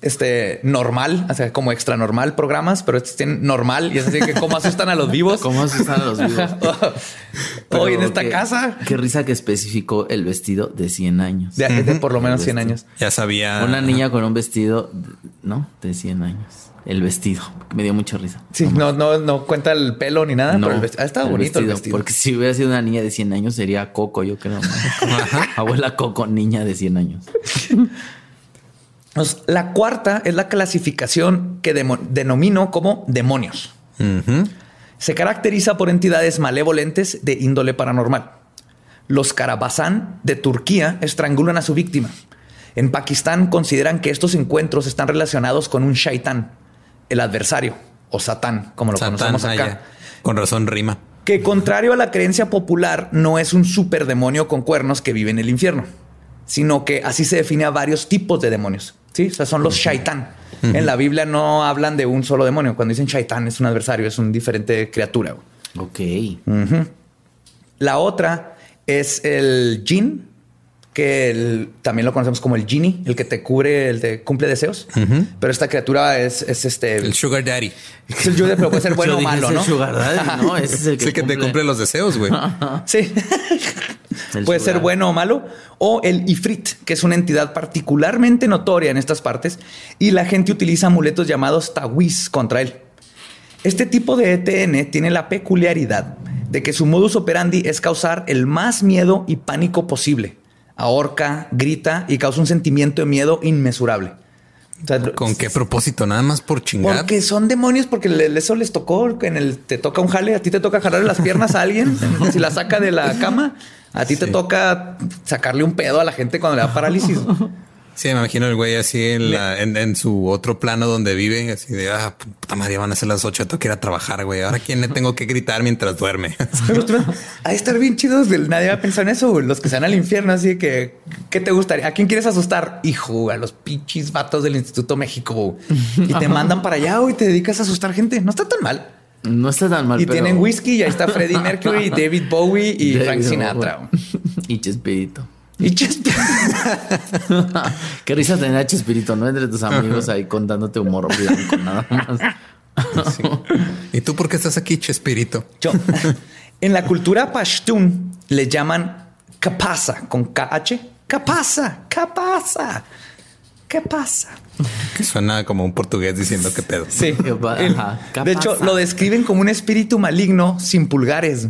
Speaker 1: este normal, o sea, como extra normal programas, pero estos tienen normal y es así que cómo asustan a los vivos.
Speaker 3: ¿Cómo asustan a los vivos?
Speaker 1: Hoy en esta
Speaker 3: qué-
Speaker 1: casa
Speaker 3: Qué risa que especificó el vestido de 100 años.
Speaker 1: de, de por lo menos 100 años.
Speaker 2: Ya sabía.
Speaker 3: Una niña con un vestido, ¿no? De 100 años. El vestido. Me dio mucha risa.
Speaker 1: Sí, no, no, no cuenta el pelo ni nada, pero el vestido. Ha estado
Speaker 3: el
Speaker 1: bonito el vestido.
Speaker 3: Porque si hubiera sido una niña de 100 años, sería Coco, yo creo. ¿no? Abuela Coco, niña de 100 años.
Speaker 1: Pues, La cuarta es la clasificación que denomino como demonios. Se caracteriza por entidades malevolentes de índole paranormal. Los Karabazán de Turquía estrangulan a su víctima. En Pakistán consideran que estos encuentros están relacionados con un shaitán, el adversario, o satán, como lo
Speaker 2: Satán,
Speaker 1: conocemos
Speaker 2: ah,
Speaker 1: acá.
Speaker 2: Con razón rima.
Speaker 1: Que contrario a la creencia popular, no es un superdemonio con cuernos que vive en el infierno, sino que así se define a varios tipos de demonios. Sí, o sea, son los shaitán. En la Biblia no hablan de un solo demonio. Cuando dicen shaitán es un adversario, es un diferente criatura.
Speaker 3: Ok.
Speaker 1: La otra es el jinn, que el- también lo conocemos como el genie, el que te cubre, el que cumple deseos. Pero esta criatura es, es este.
Speaker 2: El Sugar Daddy.
Speaker 1: es el Jude, pero puede ser bueno o malo,
Speaker 3: es el
Speaker 1: ¿no?
Speaker 3: Sugar Daddy, ¿no? Ese es el
Speaker 2: que te cumple los deseos, güey.
Speaker 1: Sí.
Speaker 3: El
Speaker 1: Puede ser
Speaker 3: sugar.
Speaker 1: bueno o malo. O el Ifrit, que es una entidad particularmente notoria en estas partes. Y la gente utiliza amuletos llamados tawiz contra él. Este tipo de ETN tiene la peculiaridad de que su modus operandi es causar el más miedo y pánico posible. Ahorca, grita y causa un sentimiento de miedo inmesurable.
Speaker 2: ¿Con qué propósito? Nada más por chingar.
Speaker 1: Porque son demonios, porque eso les tocó en el te toca un jale, a ti te toca jalarle las piernas a alguien si la saca de la cama, a ti te toca sacarle un pedo a la gente cuando le da parálisis.
Speaker 2: Sí, me imagino el güey así en, en, su otro plano donde vive, así de ah, puta madre, van a ser las ocho, tengo que ir a trabajar, güey. Ahora quién le tengo que gritar mientras duerme.
Speaker 1: a estar bien chidos. Nadie va a pensar en eso. Los que se van al infierno, así que ¿qué te gustaría? ¿A quién quieres asustar? Hijo, a los pinches vatos del Instituto México y te mandan para allá y te dedicas a asustar gente. No está tan mal.
Speaker 3: No está tan mal.
Speaker 1: Y tienen whisky y ahí está Freddie Mercury, David Bowie y Frank Sinatra.
Speaker 3: y Chespirito. Y Chespirito. Qué risa tener a Chespirito, ¿no? Entre tus amigos ahí contándote humor blanco, nada más.
Speaker 2: ¿Y tú por qué estás aquí, Chespirito?
Speaker 1: Yo, en la cultura pashtun le llaman kapasa con KH. Kapasa, kapasa. ¿Qué pasa?
Speaker 2: Que suena como un portugués diciendo qué pedo.
Speaker 1: Sí. de hecho, lo describen como un espíritu maligno sin pulgares.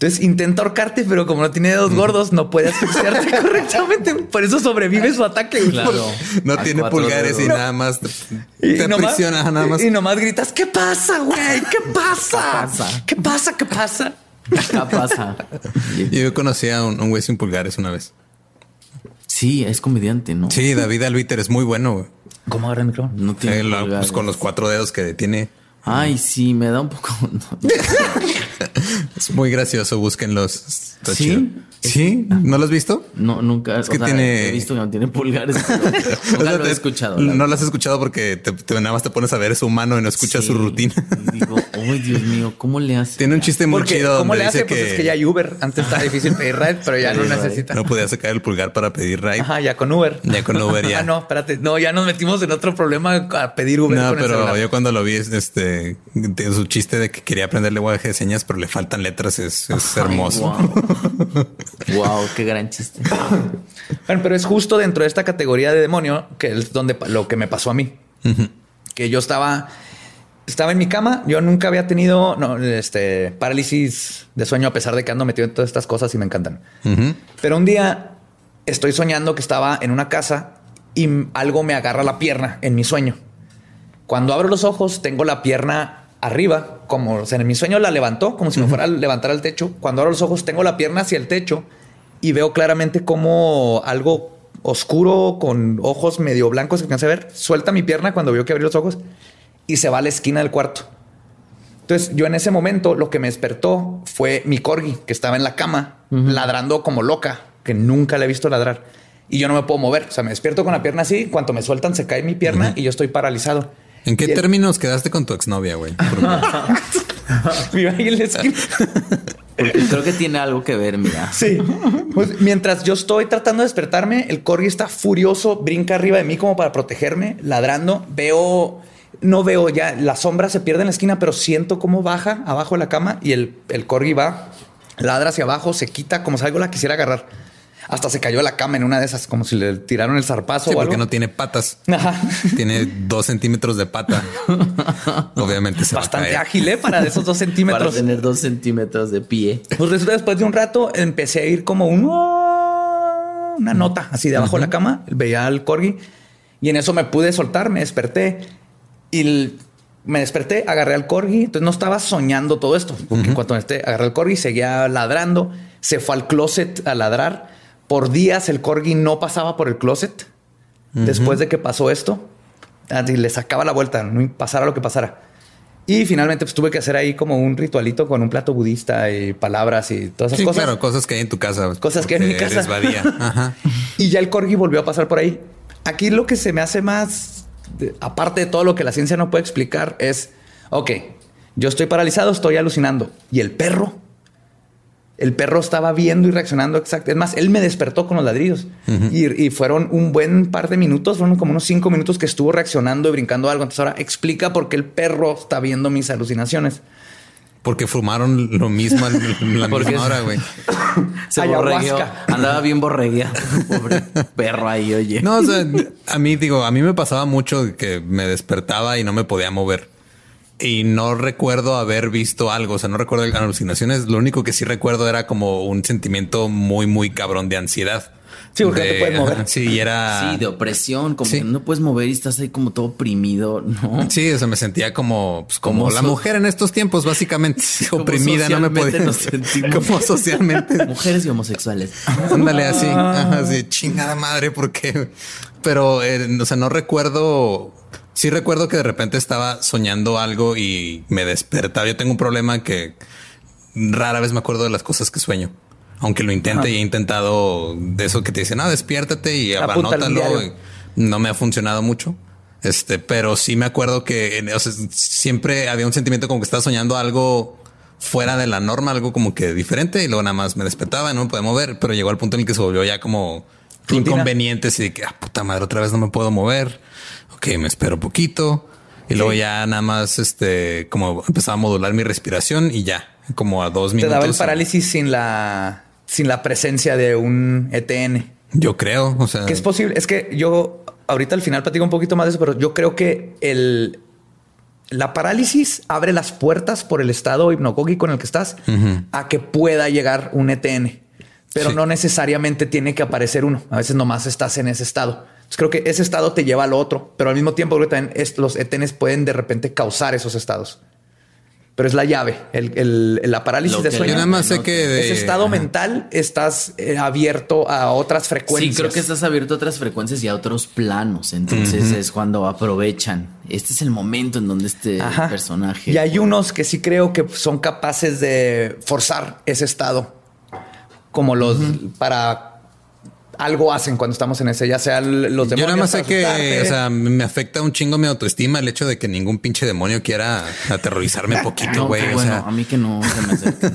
Speaker 1: Entonces intenta ahorcarte, pero como no tiene dedos gordos, no puede asfixiarte correctamente. Por eso sobrevive su ataque.
Speaker 2: No tiene pulgares y nada más te, y nomás, nada más.
Speaker 1: Y nomás gritas, ¿qué pasa, güey? ¿Qué pasa? ¿Qué pasa? ¿Qué pasa?
Speaker 3: ¿Qué pasa?
Speaker 2: Yo conocí a un, güey sin pulgares una vez.
Speaker 3: Sí, es comediante, ¿no?
Speaker 2: Sí, David Albiter es muy bueno. Güey.
Speaker 1: ¿Cómo agarra el micrófono?
Speaker 2: No tiene pues, con los cuatro dedos que tiene.
Speaker 3: Ay, sí, me da un poco.
Speaker 2: es muy gracioso, búsquenlos. ¿Sí? ¿Sí? ¿No lo has visto?
Speaker 3: No, nunca.
Speaker 2: Es que tiene.
Speaker 3: He visto que no tiene pulgares. nunca lo he escuchado.
Speaker 2: No lo has escuchado porque te, nada más te pones a ver su humano y no escuchas su rutina.
Speaker 3: Digo, oh Dios mío, ¿cómo le hace?
Speaker 2: Tiene un chiste muy chido.
Speaker 1: ¿Cómo le hace? Pues es que ya hay Uber. Antes estaba difícil pedir ride, pero ya no necesita.
Speaker 2: No podía sacar el pulgar para pedir ride.
Speaker 1: Ajá, ya con Uber.
Speaker 2: Ya con Uber, ya.
Speaker 1: ah, no, espérate. No, ya nos metimos en otro problema a pedir Uber.
Speaker 2: No, pero yo cuando lo vi, este, su chiste de que quería aprender lenguaje de señas, pero le faltan letras, es, hermoso.
Speaker 3: wow. qué gran chiste.
Speaker 1: bueno, pero es justo dentro de esta categoría de demonio que es donde lo que me pasó a mí. Que yo estaba, estaba en mi cama. Yo nunca había tenido este, parálisis de sueño, a pesar de que ando metido en todas estas cosas y me encantan. Pero un día estoy soñando que estaba en una casa y algo me agarra la pierna en mi sueño. Cuando abro los ojos, tengo la pierna arriba, como en mi sueño la levantó, como si me fuera a levantar al techo. Cuando abro los ojos, tengo la pierna hacia el techo y veo claramente como algo oscuro con ojos medio blancos que alcancé a ver, suelta mi pierna cuando veo que abrí los ojos y se va a la esquina del cuarto. Entonces, yo en ese momento lo que me despertó fue mi corgi que estaba en la cama ladrando como loca, que nunca le he visto ladrar. Y yo no me puedo mover. O sea, me despierto con la pierna así. Cuando me sueltan, se cae mi pierna y yo estoy paralizado.
Speaker 2: ¿En qué términos quedaste con tu exnovia, güey?
Speaker 3: creo que tiene algo que ver, mira.
Speaker 1: Sí. Pues mientras yo estoy tratando de despertarme, el corgi está furioso, brinca arriba de mí como para protegerme, ladrando. Veo, no veo ya, la sombra se pierde en la esquina, pero siento cómo baja abajo de la cama y el, el corgi va, ladra hacia abajo, se quita como si algo la quisiera agarrar. Hasta se cayó a la cama en una de esas, como si le tiraron el zarpazo.
Speaker 2: Sí, porque no tiene patas. Tiene dos centímetros de pata. Obviamente se
Speaker 1: Bastante ágil ¿eh? para esos dos centímetros.
Speaker 3: para tener dos centímetros de pie.
Speaker 1: Pues resulta después de un rato empecé a ir como un, una nota así de abajo de la cama. Veía al corgi y en eso me pude soltar, me desperté y me desperté, agarré al corgi. Entonces no estaba soñando todo esto, porque cuando este, agarré al corgi, seguía ladrando, se fue al closet a ladrar por días el corgi no pasaba por el closet después de que pasó esto. Y le sacaba la vuelta, no pasara lo que pasara. Y finalmente pues, tuve que hacer ahí como un ritualito con un plato budista y palabras y todas esas cosas.
Speaker 2: Claro, cosas que hay en tu casa.
Speaker 1: Cosas que hay en mi casa. y ya el corgi volvió a pasar por ahí. Aquí lo que se me hace más, aparte de todo lo que la ciencia no puede explicar, es, ok, yo estoy paralizado, estoy alucinando. ¿Y el perro? El perro estaba viendo y reaccionando exacto. Es más, él me despertó con los ladridos y, fueron un buen par de minutos, fueron como unos cinco minutos que estuvo reaccionando y brincando algo. Entonces ahora explica por qué el perro está viendo mis alucinaciones.
Speaker 2: Porque fumaron lo mismo en la misma hora, güey.
Speaker 3: Se borregueó. Andaba bien borreguía. Pobre perro ahí, oye.
Speaker 2: No, o sea, a mí digo, a mí me pasaba mucho que me despertaba y no me podía mover. Y no recuerdo haber visto algo. O sea, no recuerdo alucinaciones. Lo único que sí recuerdo era como un sentimiento muy, muy cabrón de ansiedad.
Speaker 1: Sí, porque no te puedes mover.
Speaker 2: Sí, era.
Speaker 3: Sí, de opresión, como que no puedes mover y estás ahí como todo oprimido, ¿no?
Speaker 2: Sí, o sea, me sentía como, pues, como, la mujer en estos tiempos, básicamente oprimida, no me podía. Nos como socialmente.
Speaker 3: Mujeres y homosexuales.
Speaker 2: Ándale así, así, chingada madre, porque. Pero, eh, o sea, no recuerdo. Sí recuerdo que de repente estaba soñando algo y me despertaba. Yo tengo un problema que rara vez me acuerdo de las cosas que sueño aunque lo intente y he intentado de eso que te dicen, ah, despiértate y anótalo. No me ha funcionado mucho. Este, pero sí me acuerdo que siempre había un sentimiento como que estaba soñando algo fuera de la norma, algo como que diferente y luego nada más me despertaba y no me podía mover, pero llegó al punto en el que se volvió ya como inconveniente y de que, ah, puta madre, otra vez no me puedo mover. Ok, me espero poquito. Y luego ya nada más, este, como empezaba a modular mi respiración y ya, como a dos minutos.
Speaker 1: Te daba el parálisis sin la sin la presencia de un ETN.
Speaker 2: Yo creo, o sea,
Speaker 1: que es posible. Es que yo ahorita al final platico un poquito más de eso, pero yo creo que el la parálisis abre las puertas por el estado hipnogógico en el que estás a que pueda llegar un ETN, pero no necesariamente tiene que aparecer uno. A veces nomás estás en ese estado. Creo que ese estado te lleva al otro, pero al mismo tiempo también los ETNs pueden de repente causar esos estados pero es la llave, el, la parálisis de sueño.
Speaker 2: Yo nada más sé que
Speaker 1: ese estado mental estás eh, abierto a otras frecuencias.
Speaker 3: Sí, creo que estás abierto a otras frecuencias y a otros planos. Entonces es cuando aprovechan. Este es el momento en donde este personaje.
Speaker 1: Y hay unos que sí creo que son capaces de forzar ese estado, como los para algo hacen cuando estamos en ese, ya sea los demonios.
Speaker 2: Yo nada más sé que, o sea, me afecta un chingo mi autoestima el hecho de que ningún pinche demonio quiera aterrorizarme poquito, güey.
Speaker 3: bueno, a mí que no se me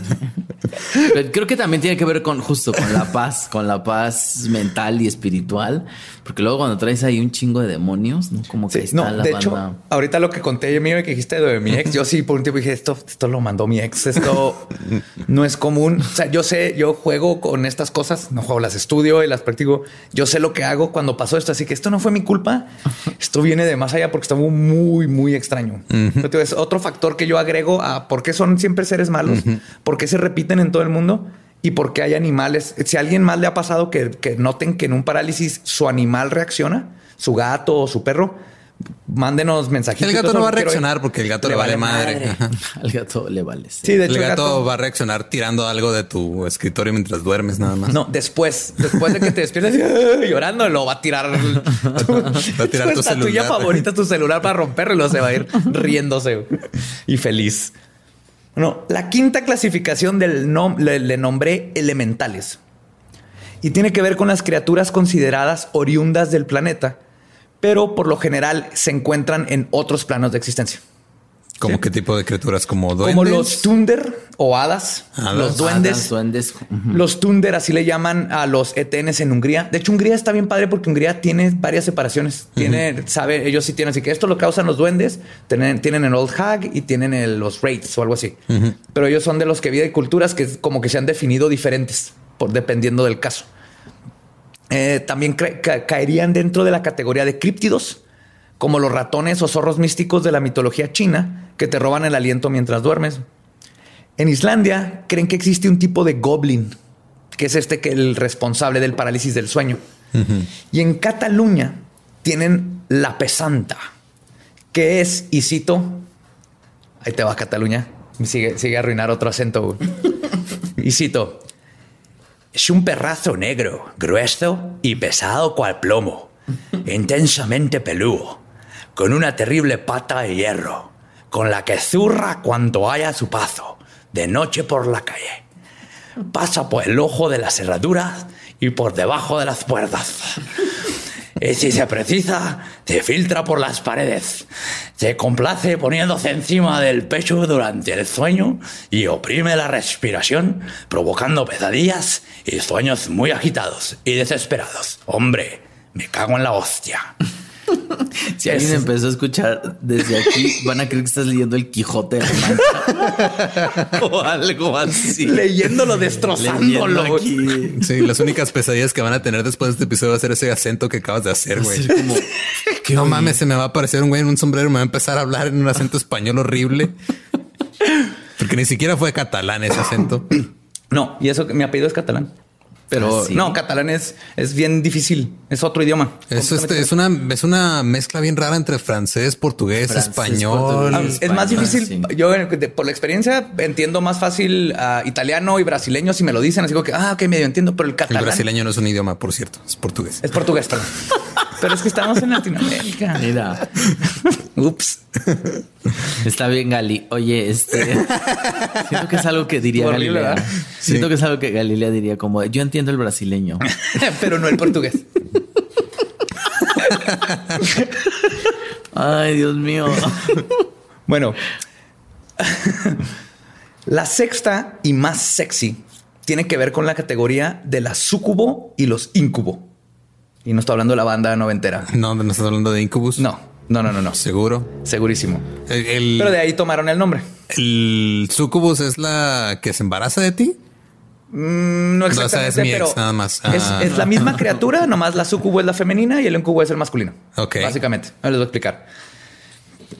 Speaker 3: Creo que también tiene que ver con justo con la paz, con la paz mental y espiritual, porque luego cuando traes ahí un chingo de demonios, ¿no? Como que está
Speaker 1: no, de hecho, ahorita lo que conté yo mío que dijiste de mi ex, yo sí por un tiempo dije esto, esto lo mandó mi ex, esto no es común. O sea, yo sé, yo juego con estas cosas, no juego, las estudio y las digo, yo sé lo que hago cuando pasó esto, así que esto no fue mi culpa. Esto viene de más allá porque está muy, muy extraño. Es otro factor que yo agrego a por qué son siempre seres malos, por qué se repiten en todo el mundo y por qué hay animales. Si a alguien más le ha pasado que, que noten que en un parálisis su animal reacciona, su gato o su perro, mándenos mensajitos.
Speaker 2: El gato no va a reaccionar porque el gato le, vale, madre.
Speaker 3: Al gato le vale.
Speaker 2: Sí, de hecho, el gato, va a reaccionar tirando algo de tu escritorio mientras duermes nada más.
Speaker 1: No, después, después de que te despiertes llorando, lo va a tirar.
Speaker 2: va a tirar tu, celular.
Speaker 1: tuya favorita, tu celular para romperlo y luego se va a ir riéndose y feliz. Bueno, la quinta clasificación del nombre le nombré elementales y tiene que ver con las criaturas consideradas oriundas del planeta pero por lo general se encuentran en otros planos de existencia.
Speaker 2: ¿Cómo qué tipo de criaturas? ¿Como duendes?
Speaker 1: Como los tunder o hadas, los duendes.
Speaker 3: duendes.
Speaker 1: Los tunder, así le llaman a los ETNs en Hungría. De hecho, Hungría está bien padre porque Hungría tiene varias separaciones. Tiene, sabe, ellos sí tienen, así que esto lo causan los duendes. Tienen, tienen el Old Hag y tienen los Wraiths o algo así. Pero ellos son de los que viven culturas que como que se han definido diferentes por dependiendo del caso. Eh, también caerían dentro de la categoría de críptidos, como los ratones o zorros místicos de la mitología china que te roban el aliento mientras duermes. En Islandia creen que existe un tipo de goblin, que es este que el responsable del parálisis del sueño. Y en Cataluña tienen la pesanta, que es, y cito, ahí te va Cataluña, sigue, sigue a arruinar otro acento. y cito, es un perrazo negro, grueso y pesado cual plomo, intensamente peludo, con una terrible pata de hierro, con la que zurra cuando haya su paso, de noche por la calle. Pasa por el ojo de las cerraduras y por debajo de las puertas. Y si se precisa, te filtra por las paredes. Se complace poniéndose encima del pecho durante el sueño y oprime la respiración, provocando pesadillas y sueños muy agitados y desesperados. Hombre, me cago en la hostia.
Speaker 3: Si alguien empezó a escuchar desde aquí, van a creer que estás leyendo el Quijote de o algo así.
Speaker 1: Leyéndolo, destrozándolo.
Speaker 2: Aquí. Sí, las únicas pesadillas que van a tener después de este episodio va a ser ese acento que acabas de hacer, güey. Como, que no mames, se me va a aparecer un güey en un sombrero y me va a empezar a hablar en un acento español horrible. Porque ni siquiera fue catalán ese acento.
Speaker 1: No, y eso que mi apellido es catalán. Pero ah, no, catalán es, es bien difícil. Es otro idioma.
Speaker 2: Eso este, es una, es una mezcla bien rara entre francés, portugués, español.
Speaker 1: Ah, es más difícil. Yo, por la experiencia, entiendo más fácil uh, italiano y brasileño si me lo dicen. Así que, ah, ok, medio entiendo, pero el catalán.
Speaker 2: El brasileño no es un idioma, por cierto, es portugués.
Speaker 1: Es portugués, perdón. pero es que estamos en Latinoamérica.
Speaker 3: Mira. Ups. Está bien, Gali. Oye, este siento que es algo que diría Galilea. Siento que es algo que Galilea diría como yo entiendo el brasileño,
Speaker 1: pero no el portugués.
Speaker 3: Ay, Dios mío.
Speaker 1: Bueno, la sexta y más sexy tiene que ver con la categoría de la sucubo y los incubo. Y no estoy hablando de la banda noventera.
Speaker 2: No, no estás hablando de incubus.
Speaker 1: No, no, no, no, no.
Speaker 2: Seguro.
Speaker 1: Segurísimo. Pero de ahí tomaron el nombre.
Speaker 2: ¿El sucubus es la que se embaraza de ti?
Speaker 1: Mm, no exactamente, pero nada más. Ah. Es, la misma criatura, nomás la sucubo es la femenina y el incubo es el masculino. Ok. Básicamente. les voy a explicar.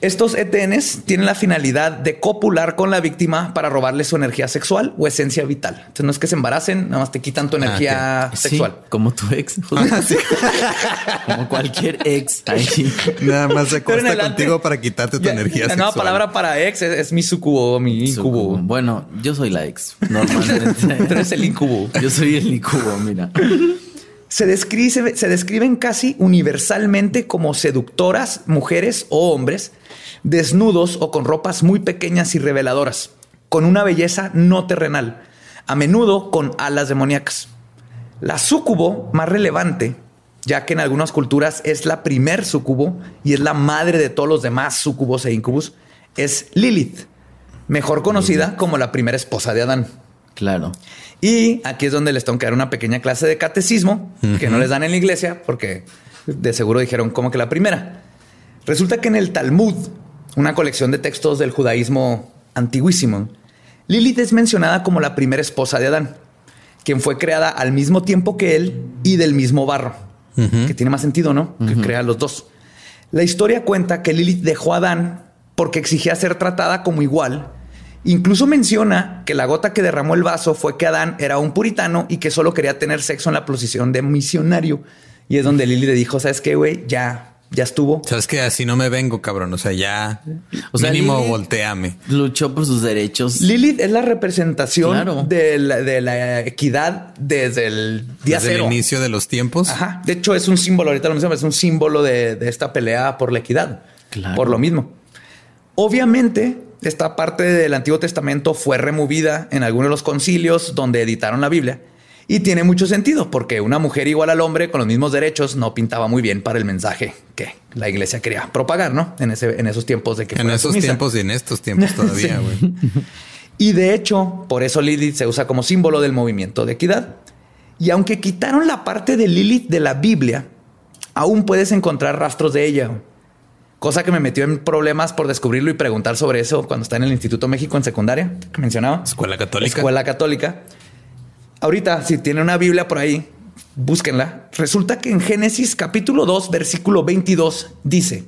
Speaker 1: Estos ETNs tienen la finalidad de copular con la víctima para robarle su energía sexual o esencia vital. Entonces no es que se embaracen, nada más te quitan tu ah, energía sexual.
Speaker 3: como tu ex. como cualquier ex.
Speaker 2: Nada más se acuesta contigo para quitarte tu energía sexual. La nueva
Speaker 1: palabra para ex es, mi sucubo, mi incubo.
Speaker 3: Bueno, yo soy la ex. Normalmente.
Speaker 1: Tú eres el incubo.
Speaker 3: Yo soy el incubo, mira.
Speaker 1: Se, describe, se describen casi universalmente como seductoras, mujeres o hombres desnudos o con ropas muy pequeñas y reveladoras, con una belleza no terrenal, a menudo con alas demoníacas. La súcubo más relevante, ya que en algunas culturas es la primer súcubo y es la madre de todos los demás súcubos e incubus, es Lilith, mejor conocida como la primera esposa de Adán.
Speaker 3: Claro.
Speaker 1: Y aquí es donde les tengo que dar una pequeña clase de catecismo que no les dan en la iglesia porque de seguro dijeron como que la primera. Resulta que en el Talmud una colección de textos del judaísmo antiguísimo, Lilith es mencionada como la primera esposa de Adán, quien fue creada al mismo tiempo que él y del mismo barro, que tiene más sentido, ¿no? Que crea los dos. La historia cuenta que Lilith dejó a Adán porque exigía ser tratada como igual. Incluso menciona que la gota que derramó el vaso fue que Adán era un puritano y que solo quería tener sexo en la posición de misionario. Y es donde Lilith le dijo, ¿sabes qué, güey? Ya ya estuvo.
Speaker 2: Sabes que así no me vengo, cabrón. O sea, ya o sea, mínimo volteame.
Speaker 3: Luchó por sus derechos.
Speaker 1: Lilith es la representación de, la, equidad desde el día desde
Speaker 2: el inicio de los tiempos.
Speaker 1: Ajá. De hecho, es un símbolo. Ahorita lo mencionamos, es un símbolo de, esta pelea por la equidad. Por lo mismo. Obviamente, esta parte del Antiguo Testamento fue removida en algunos de los concilios donde editaron la Biblia y tiene mucho sentido porque una mujer igual al hombre con los mismos derechos no pintaba muy bien para el mensaje que la iglesia quería propagar, ¿no? En, ese, en esos tiempos de que...
Speaker 2: En esos tiempos y en estos tiempos todavía, güey.
Speaker 1: y de hecho, por eso Lilith se usa como símbolo del movimiento de equidad. Y aunque quitaron la parte de Lilith de la Biblia, aún puedes encontrar rastros de ella. Cosa que me metió en problemas por descubrirlo y preguntar sobre eso cuando está en el Instituto México en secundaria, que mencionaba.
Speaker 2: Escuela Católica.
Speaker 1: Escuela Católica ahorita, si tiene una Biblia por ahí, búsquenla. Resulta que en Génesis capítulo 2, versículo 22 dice,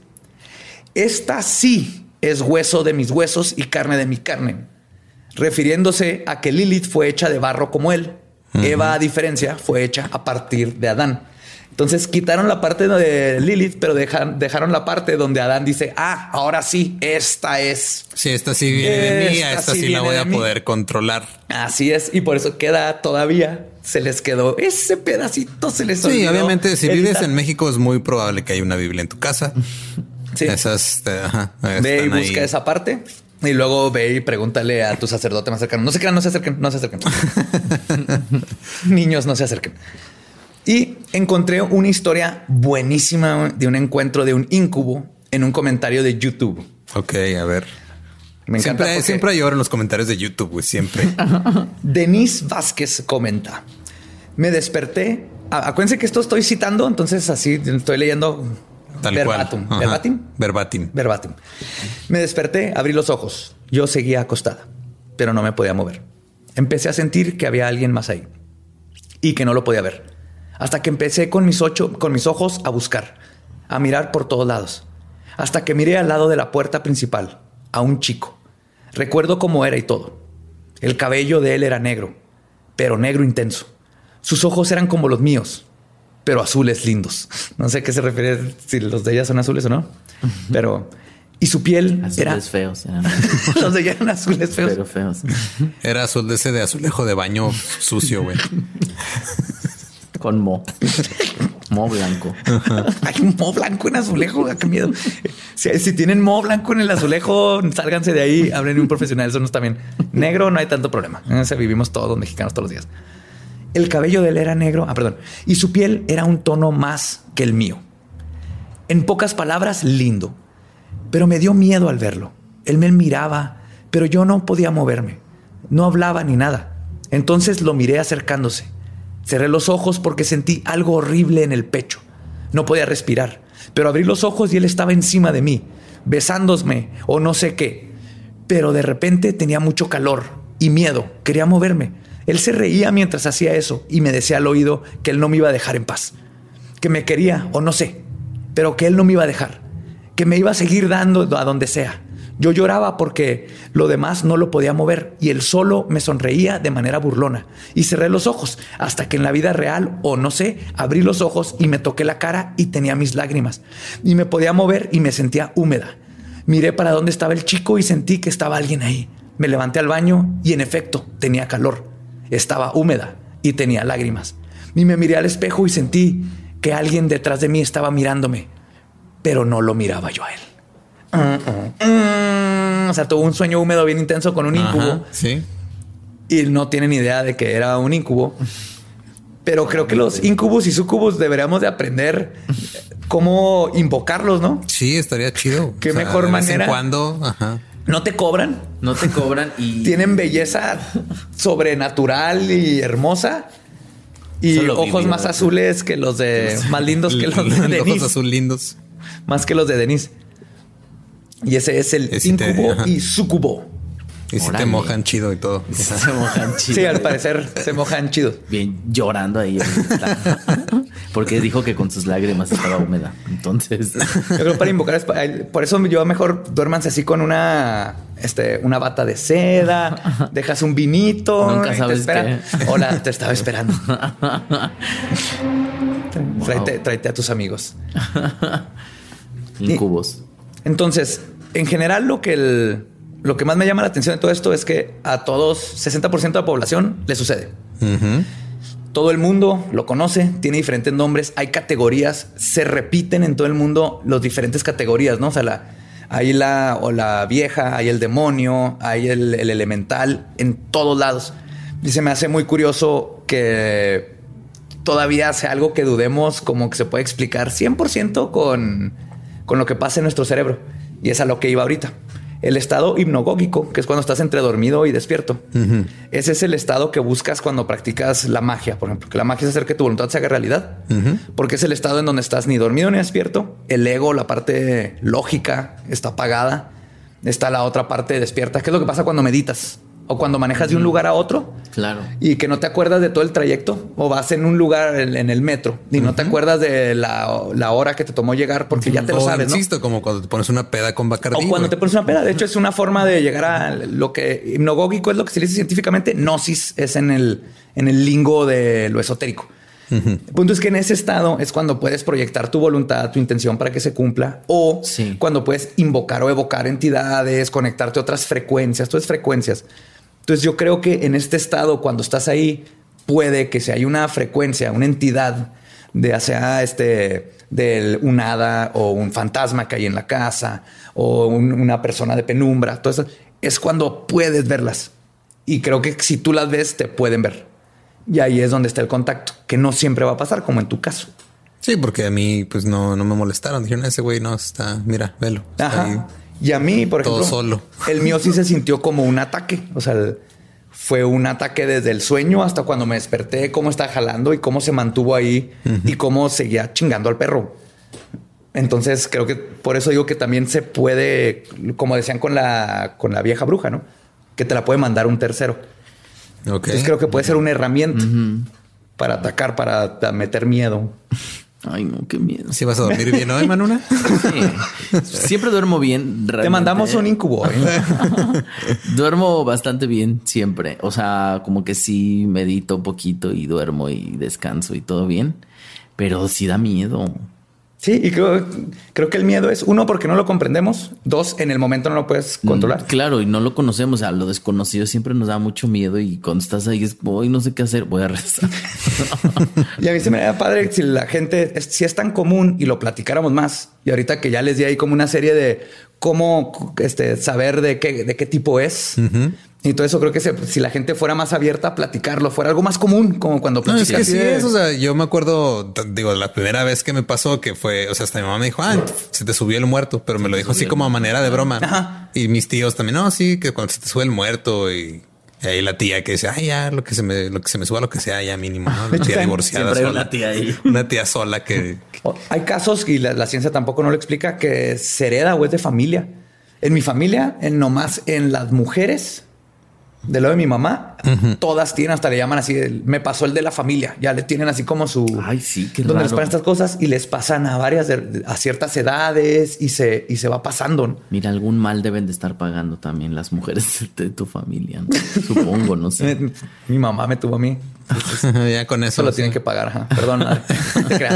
Speaker 1: esta sí es hueso de mis huesos y carne de mi carne, refiriéndose a que Lilith fue hecha de barro como él. Eva, a diferencia, fue hecha a partir de Adán. Entonces quitaron la parte de Lilith, pero dejaron la parte donde Adán dice, ah, ahora sí, esta es.
Speaker 2: Sí, esta sí viene de mí, esta sí, la voy a poder controlar.
Speaker 1: Así es, y por eso queda todavía, se les quedó ese pedacito, se les
Speaker 2: Sí, obviamente, si vives en México es muy probable que haya una Biblia en tu casa. Sí. Esas,
Speaker 1: eh, ajá, Ve y busca esa parte. Y luego ve y pregúntale a tu sacerdote más cercano. No se crean, no se acerquen, no se acerquen. Niños, no se acerquen. Y encontré una historia buenísima de un encuentro de un incubo en un comentario de YouTube.
Speaker 2: Ok, a ver. Me encanta. Siempre, siempre hay oro en los comentarios de YouTube, güey, siempre.
Speaker 1: Denise Vázquez comenta. Me desperté. Acuérdense que esto estoy citando, entonces así estoy leyendo
Speaker 2: Tal
Speaker 1: verbatim.
Speaker 2: cual.
Speaker 1: ¿Verbatim?
Speaker 2: Verbatim.
Speaker 1: Verbatim. Me desperté, abrí los ojos. Yo seguía acostada, pero no me podía mover. Empecé a sentir que había alguien más ahí y que no lo podía ver. Hasta que empecé con mis, ocho, con mis ojos a buscar, a mirar por todos lados. Hasta que miré al lado de la puerta principal a un chico. Recuerdo cómo era y todo. El cabello de él era negro, pero negro intenso. Sus ojos eran como los míos, pero azules lindos. No sé a qué se refiere si los de ella son azules o no, pero y su piel
Speaker 3: Azules
Speaker 1: era
Speaker 3: feos. Eran,
Speaker 1: los de ella eran azules feos.
Speaker 3: pero feos.
Speaker 2: Era azul de ese de azulejo de baño sucio, güey.
Speaker 3: Con mo. Mo blanco.
Speaker 1: Hay mo blanco en azulejo. ah, Qué miedo. Si, tienen mo blanco en el azulejo, sálganse de ahí. Hablen un profesional. Eso no está bien. Negro no hay tanto problema. Ese vivimos todos mexicanos todos los días. El cabello de él era negro. Ah, perdón. Y su piel era un tono más que el mío. En pocas palabras, lindo. Pero me dio miedo al verlo. Él me miraba, pero yo no podía moverme. No hablaba ni nada. Entonces lo miré acercándose. Cerré los ojos porque sentí algo horrible en el pecho. No podía respirar, pero abrí los ojos y él estaba encima de mí, besándome o no sé qué. Pero de repente tenía mucho calor y miedo, quería moverme. Él se reía mientras hacía eso y me decía al oído que él no me iba a dejar en paz, que me quería o no sé, pero que él no me iba a dejar, que me iba a seguir dando a donde sea. Yo lloraba porque lo demás no lo podía mover y él solo me sonreía de manera burlona. Y cerré los ojos hasta que en la vida real, o no sé, abrí los ojos y me toqué la cara y tenía mis lágrimas. Y me podía mover y me sentía húmeda. Miré para dónde estaba el chico y sentí que estaba alguien ahí. Me levanté al baño y en efecto tenía calor. Estaba húmeda y tenía lágrimas. Y me miré al espejo y sentí que alguien detrás de mí estaba mirándome, pero no lo miraba yo a él. Mm, o sea, tuvo un sueño húmedo bien intenso con un incubo
Speaker 2: Ajá, sí.
Speaker 1: y no tienen idea de que era un incubo. Pero creo que los incubos y sucubos deberíamos de aprender cómo invocarlos, ¿no?
Speaker 2: Sí, estaría chido.
Speaker 1: Qué mejor
Speaker 2: de vez
Speaker 1: manera.
Speaker 2: En cuando, ajá.
Speaker 1: No te cobran,
Speaker 3: No te cobran y
Speaker 1: tienen belleza sobrenatural y hermosa y
Speaker 3: Solo
Speaker 1: ojos
Speaker 3: vivido,
Speaker 1: más azules que los de más lindos que los de
Speaker 2: Ojos
Speaker 1: Denise,
Speaker 2: azul lindos.
Speaker 1: más que los de Denise. Y ese es el
Speaker 2: te-
Speaker 1: incubo
Speaker 2: ajá.
Speaker 1: y sucubo.
Speaker 2: Y si te mojan chido y todo.
Speaker 3: se mojan chido.
Speaker 1: Sí, al parecer se mojan chidos.
Speaker 3: Bien llorando ahí. Porque dijo que con sus lágrimas estaba húmeda. Entonces,
Speaker 1: Yo creo para invocar, por eso yo mejor duérmanse así con una, este, una bata de seda, dejas un vinito.
Speaker 3: Nunca
Speaker 1: te
Speaker 3: sabes
Speaker 1: espera. Hola, te estaba esperando.
Speaker 3: Wow.
Speaker 1: Tráete, tráete a tus amigos.
Speaker 3: incubos.
Speaker 1: Entonces, en general, lo que el, lo que más me llama la atención de todo esto es que a todos, 60% de la población le sucede. Todo el mundo lo conoce, tiene diferentes nombres, hay categorías, se repiten en todo el mundo los diferentes categorías, ¿no? O sea, la, hay la, o la vieja, hay el demonio, hay el, el elemental, en todos lados. Y se me hace muy curioso que todavía sea algo que dudemos como que se puede explicar 100% con, con lo que pasa en nuestro cerebro. Y es a lo que iba ahorita. El estado hipnogógico, que es cuando estás entre dormido y despierto. Ese es el estado que buscas cuando practicas la magia, por ejemplo, que la magia es hacer que tu voluntad se haga realidad, porque es el estado en donde estás ni dormido ni despierto. El ego, la parte lógica, está apagada. Está la otra parte despierta. ¿Qué es lo que pasa cuando meditas? O cuando manejas de un lugar a otro
Speaker 3: Claro.
Speaker 1: y que no te acuerdas de todo el trayecto o vas en un lugar en, en el metro y no te acuerdas de la, la hora que te tomó llegar porque ya te lo
Speaker 2: O,
Speaker 1: sabes, ¿no?
Speaker 2: insisto, como cuando te pones una peda con Bacardi.
Speaker 1: O cuando te pones una peda. De hecho, es una forma de llegar a lo que hipnogógico es lo que se dice científicamente. Gnosis es en el, en el lingo de lo esotérico. El punto es que en ese estado es cuando puedes proyectar tu voluntad, tu intención para que se cumpla o
Speaker 3: Sí.
Speaker 1: cuando puedes invocar o evocar entidades, conectarte a otras frecuencias, todas frecuencias. Entonces yo creo que en este estado, cuando estás ahí, puede que si hay una frecuencia, una entidad de ya sea este de un hada o un fantasma que hay en la casa o un- una persona de penumbra, todo eso es cuando puedes verlas. Y creo que si tú las ves, te pueden ver. Y ahí es donde está el contacto, que no siempre va a pasar, como en tu caso.
Speaker 2: Sí, porque a mí pues no, no me molestaron. Dijeron, ese güey no está, mira, velo. Está ahí".
Speaker 1: Y a mí, por
Speaker 2: Todo
Speaker 1: ejemplo,
Speaker 2: solo.
Speaker 1: el mío sí se sintió como un ataque. O sea, fue un ataque desde el sueño hasta cuando me desperté, cómo estaba jalando y cómo se mantuvo ahí y cómo seguía chingando al perro. Entonces creo que por eso digo que también se puede, como decían con la, con la vieja bruja, ¿no? Que te la puede mandar un tercero. Entonces creo que puede ser una herramienta para atacar, para meter miedo.
Speaker 3: Ay, no, qué miedo.
Speaker 2: Si vas a dormir bien hoy, Manuna.
Speaker 3: Siempre duermo bien.
Speaker 1: Te mandamos un incubo. ¿eh?
Speaker 3: duermo bastante bien siempre. O sea, como que sí medito un poquito y duermo y descanso y todo bien. Pero sí da miedo.
Speaker 1: Sí, y creo, creo que el miedo es uno porque no lo comprendemos, dos en el momento no lo puedes mm, controlar.
Speaker 3: Claro, y no lo conocemos, a lo desconocido siempre nos da mucho miedo y cuando estás ahí es, hoy no sé qué hacer, voy a rezar.
Speaker 1: y a mí se me da padre si la gente, si es tan común y lo platicáramos más, y ahorita que ya les di ahí como una serie de cómo este, saber de qué, de qué tipo es. Y todo eso creo que si la gente fuera más abierta a platicarlo, fuera algo más común, como cuando
Speaker 2: platicas. No, es que sí es. O sea, yo me acuerdo, digo, la primera vez que me pasó que fue, o sea, hasta mi mamá me dijo, ah, se te subió el muerto, pero me lo dijo así como a manera de broma. Y mis tíos también, no, sí, que cuando se te sube el muerto y, ahí la tía que dice, ay, ya lo que se me, lo que se me suba, lo que sea, ya mínimo. ¿no? La tía divorciada.
Speaker 3: Sola. Una tía ahí.
Speaker 2: Una tía sola que.
Speaker 1: Hay casos y la, ciencia tampoco no lo explica que se hereda o es de familia. En mi familia, en nomás en las mujeres, de lo de mi mamá, todas tienen, hasta le llaman así, me pasó el de la familia, ya le tienen así como su...
Speaker 3: Ay, sí,
Speaker 1: que Donde les pasan estas cosas y les pasan a varias, a ciertas edades y se, y se va pasando.
Speaker 3: Mira, algún mal deben de estar pagando también las mujeres de tu familia, supongo, no sé.
Speaker 1: mi mamá me tuvo a mí.
Speaker 2: ya con eso.
Speaker 1: lo tienen que pagar, perdón,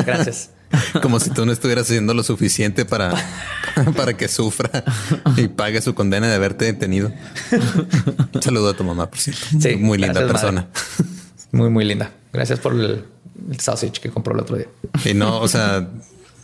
Speaker 1: gracias.
Speaker 2: Como si tú no estuvieras haciendo lo suficiente para, para que sufra y pague su condena de haberte detenido. Un saludo a tu mamá, por cierto. Sí, muy linda persona.
Speaker 1: Muy, muy linda. Gracias por el, el sausage que compró el otro día.
Speaker 2: Y no, o sea,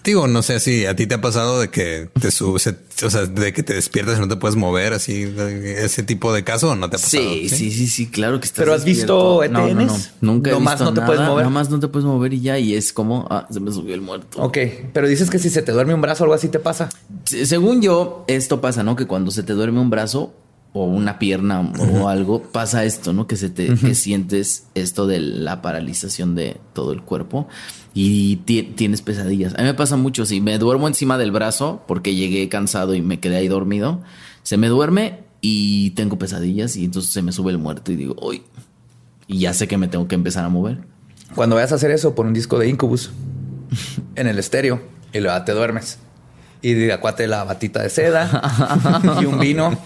Speaker 2: Digo, no sé si a ti te ha pasado de que te subes, o sea, de que te despiertas y no te puedes mover, así, ese tipo de caso, ¿o ¿no te ha pasado?
Speaker 3: Sí, sí, sí, sí, claro que estás
Speaker 1: Pero has visto ETNs? No, no,
Speaker 3: Nunca he visto no te puedes mover. Nomás no te puedes mover y ya, y es como, ah, se me subió el muerto.
Speaker 1: Ok, pero dices que si se te duerme un brazo o algo así te pasa.
Speaker 3: Según yo, esto pasa, ¿no? Que cuando se te duerme un brazo, o una pierna o algo, pasa esto, ¿no? Que se te que sientes esto de la paralización de todo el cuerpo y tienes pesadillas. A mí me pasa mucho, si me duermo encima del brazo porque llegué cansado y me quedé ahí dormido, se me duerme y tengo pesadillas y entonces se me sube el muerto y digo, uy, y ya sé que me tengo que empezar a mover.
Speaker 1: Cuando vayas a hacer eso, pon un disco de Incubus en el estéreo y luego te duermes. Y acuate la batita de seda y un vino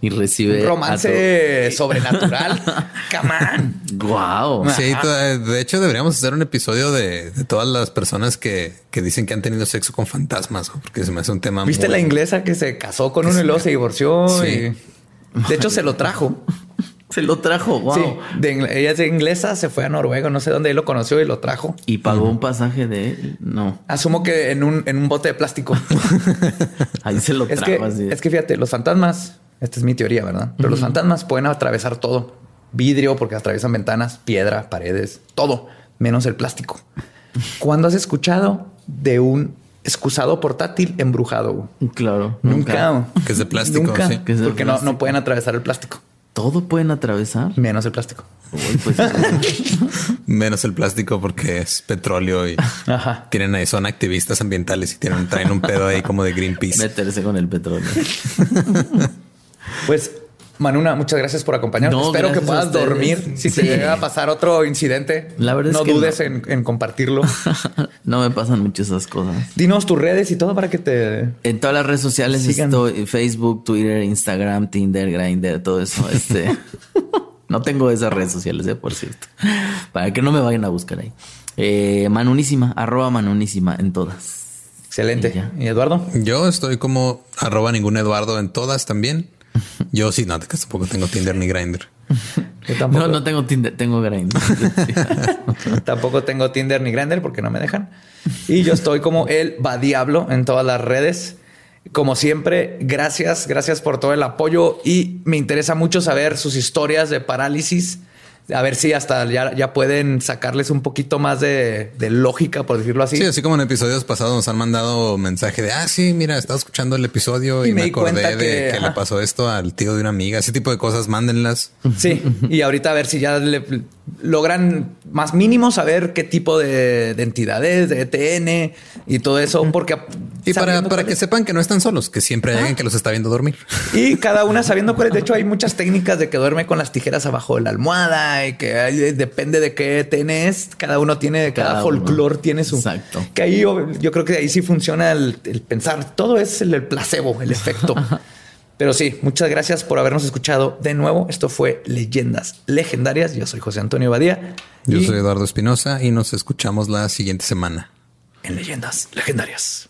Speaker 3: y recibe
Speaker 1: un romance sobrenatural. Come
Speaker 3: Wow.
Speaker 2: Sí, de hecho deberíamos hacer un episodio de, todas las personas que, dicen que han tenido sexo con fantasmas, porque se me hace un tema.
Speaker 1: ¿Viste la inglesa que se casó con uno y luego se divorció? Sí. de hecho, se lo trajo.
Speaker 3: Se lo trajo, wow. Sí,
Speaker 1: ella es inglesa, se fue a Noruega, no sé dónde él lo conoció y lo trajo.
Speaker 3: ¿Y pagó un pasaje de él? No.
Speaker 1: Asumo que en un, en un bote de plástico.
Speaker 3: Ahí se lo trajo.
Speaker 1: es que fíjate, los fantasmas esta es mi teoría, ¿verdad? Pero los fantasmas pueden atravesar todo. Vidrio, porque atraviesan ventanas, piedra, paredes, todo, menos el plástico. ¿Cuándo has escuchado de un excusado portátil embrujado?
Speaker 3: Claro.
Speaker 1: Nunca.
Speaker 2: Que es de plástico.
Speaker 1: Nunca. porque No, no pueden atravesar el plástico.
Speaker 3: ¿Todo pueden atravesar?
Speaker 1: Menos el plástico. Pues,
Speaker 2: Menos el plástico porque es petróleo y tienen ahí, son activistas ambientales y tienen, traen un pedo ahí como de Greenpeace.
Speaker 3: Meterse con el petróleo.
Speaker 1: Pues Manuna, muchas gracias por acompañarnos. Espero que puedas dormir. Si te llega a pasar otro incidente, no dudes En, compartirlo.
Speaker 3: no me pasan mucho esas cosas.
Speaker 1: Dinos tus redes y todo para que te.
Speaker 3: En todas las redes sociales estoy Facebook, Twitter, Instagram, Tinder, Grindr, todo eso. Este no tengo esas redes sociales, eh, por cierto. Para que no me vayan a buscar ahí. Eh, manunísima, arroba manunísima en todas.
Speaker 1: Excelente. ¿Y, ¿Y Eduardo?
Speaker 2: Yo estoy como arroba ningún Eduardo en todas también. Yo sí, no, tampoco tengo Tinder ni Grindr.
Speaker 3: No, no tengo Tinder, tengo Grindr.
Speaker 1: tampoco tengo Tinder ni Grindr porque no me dejan. Y yo estoy como el va diablo en todas las redes. Como siempre, gracias, gracias por todo el apoyo y me interesa mucho saber sus historias de parálisis a ver si hasta ya, pueden sacarles un poquito más de, lógica, por decirlo así.
Speaker 2: Sí, así como en episodios pasados nos han mandado mensaje de, ah, sí, mira, estaba escuchando el episodio y, me, acordé de que, le pasó esto al tío de una amiga. Ese tipo de cosas, mándenlas.
Speaker 1: Sí, y ahorita a ver si ya logran más mínimo saber qué tipo de, entidades, de ETN y todo eso, porque
Speaker 2: Y para, para que sepan que no están solos, que siempre hay alguien que los está viendo dormir.
Speaker 1: Y cada una sabiendo cuál es. De hecho, hay muchas técnicas de que duerme con las tijeras abajo de la almohada y que depende de qué tenés. Cada uno tiene, cada, folclore tiene su.
Speaker 3: Exacto.
Speaker 1: Que ahí yo, creo que ahí sí funciona el, pensar. Todo es el, placebo, el efecto. Pero sí, muchas gracias por habernos escuchado de nuevo. Esto fue Leyendas Legendarias. Yo soy José Antonio Badía.
Speaker 2: Yo soy Eduardo Espinosa y nos escuchamos la siguiente semana.
Speaker 1: En Leyendas Legendarias.